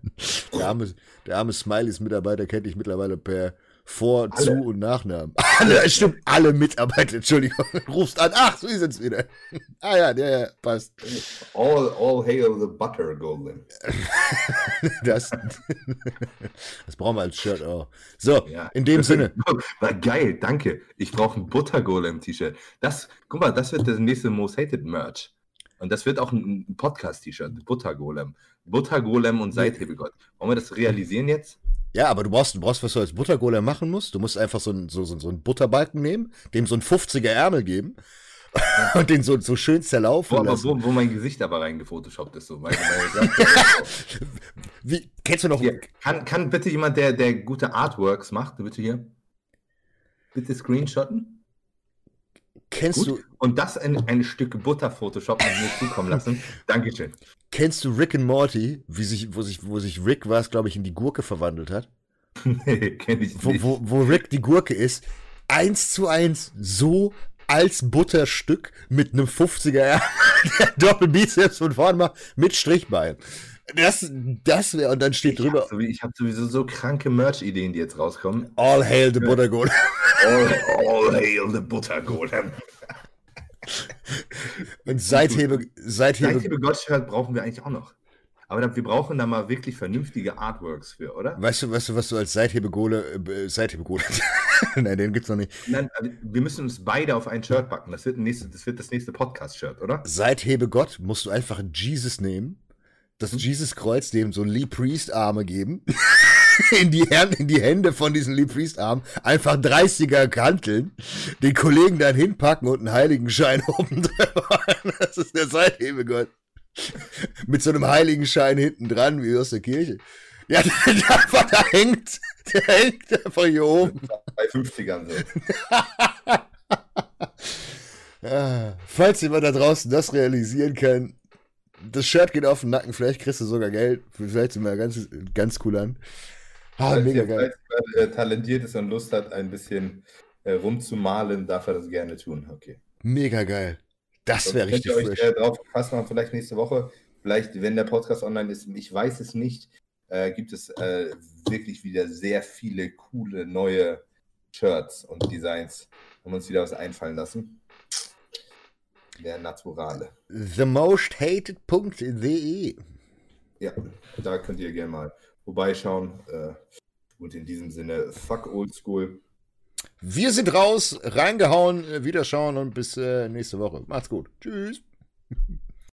A: Der arme, der arme Smileys-Mitarbeiter kennt dich mittlerweile per vor, alle. Zu- und Nachnamen. Alle, stimmt, alle Mitarbeiter, Entschuldigung. Rufst an, ach, so ist es wieder. ah ja, der, ja, passt.
B: All, all hail the butter golem.
A: das, das brauchen wir als Shirt auch. So, ja. in dem Sinne.
B: War geil, danke. Ich brauche ein Butter Golem T-Shirt. Das, guck mal, das wird das nächste Most Hated Merch. Und das wird auch ein Podcast-T-Shirt, Butter Golem. Butter Golem und Seithebegott. Wollen wir das realisieren jetzt?
A: Ja, aber du brauchst, du brauchst, was du als Buttergolem machen musst. Du musst einfach so, ein, so, so, so einen Butterbalken nehmen, dem so ein 50er Ärmel geben und den so, so schön zerlaufen
B: wo,
A: lassen.
B: Wo, wo mein Gesicht aber reingefotoshoppt ist. So. Meine,
A: meine Wie, kennst du noch...
B: Hier, kann, kann bitte jemand, der, der gute Artworks macht, bitte hier, bitte screenshotten?
A: Kennst Gut. du.
B: Und das ein, ein Stück Butter Photoshop mir zukommen lassen. Dankeschön.
A: Kennst du Rick and Morty, wie sich, wo sich, wo sich Rick war es, glaube ich, in die Gurke verwandelt hat?
B: nee, kenn ich nicht.
A: Wo, wo, wo Rick die Gurke ist, eins zu eins so als Butterstück mit einem 50er der Doppelbizeps von vorne macht mit Strichbein. Das, das wäre, und dann steht
B: ich
A: drüber.
B: Hab so, ich habe sowieso so kranke Merch-Ideen, die jetzt rauskommen.
A: All hail the Butter Golem.
B: all, all hail the Butter Golem.
A: und Seithebe, Seithebe.
B: Seithebe Gottschild brauchen wir eigentlich auch noch. Aber wir brauchen da mal wirklich vernünftige Artworks für, oder?
A: Weißt du, weißt du was du als Seithebegole, äh, Seithebegole, nein, den gibt's noch nicht.
B: Nein, also, wir müssen uns beide auf ein Shirt backen. Das wird, nächste, das, wird das nächste Podcast-Shirt, oder?
A: Seithebe Gott musst du einfach Jesus nehmen das Jesus-Kreuz dem so Lee Priest-Arme geben. in, die Hände, in die Hände von diesen Lee Priest-Armen einfach 30er Kanteln, den Kollegen dann hinpacken und einen Heiligenschein oben drüber. Das ist der Seithebegott. Mit so einem Heiligenschein hinten dran, wie aus der Kirche. Ja, der, der da hängt. Der hängt einfach hier oben.
B: Bei 50ern so.
A: ja, falls jemand da draußen das realisieren kann, das Shirt geht auf den Nacken, vielleicht kriegst du sogar Geld. Vielleicht sind wir ganz, ganz cool an.
B: Ah, Falls mega geil. Äh, talentiert ist und Lust hat, ein bisschen äh, rumzumalen, darf er das gerne tun. Okay.
A: Mega geil. Das wäre richtig
B: könnt ihr euch, äh, drauf gefasst machen, vielleicht nächste Woche. Vielleicht, wenn der Podcast online ist, ich weiß es nicht, äh, gibt es äh, wirklich wieder sehr viele coole neue Shirts und Designs. Haben uns wieder was einfallen lassen der Naturale.
A: Themosthated.de
B: Ja, da könnt ihr gerne mal vorbeischauen. Äh, und in diesem Sinne, fuck oldschool.
A: Wir sind raus, reingehauen, äh, wieder schauen und bis äh, nächste Woche. Macht's gut. Tschüss.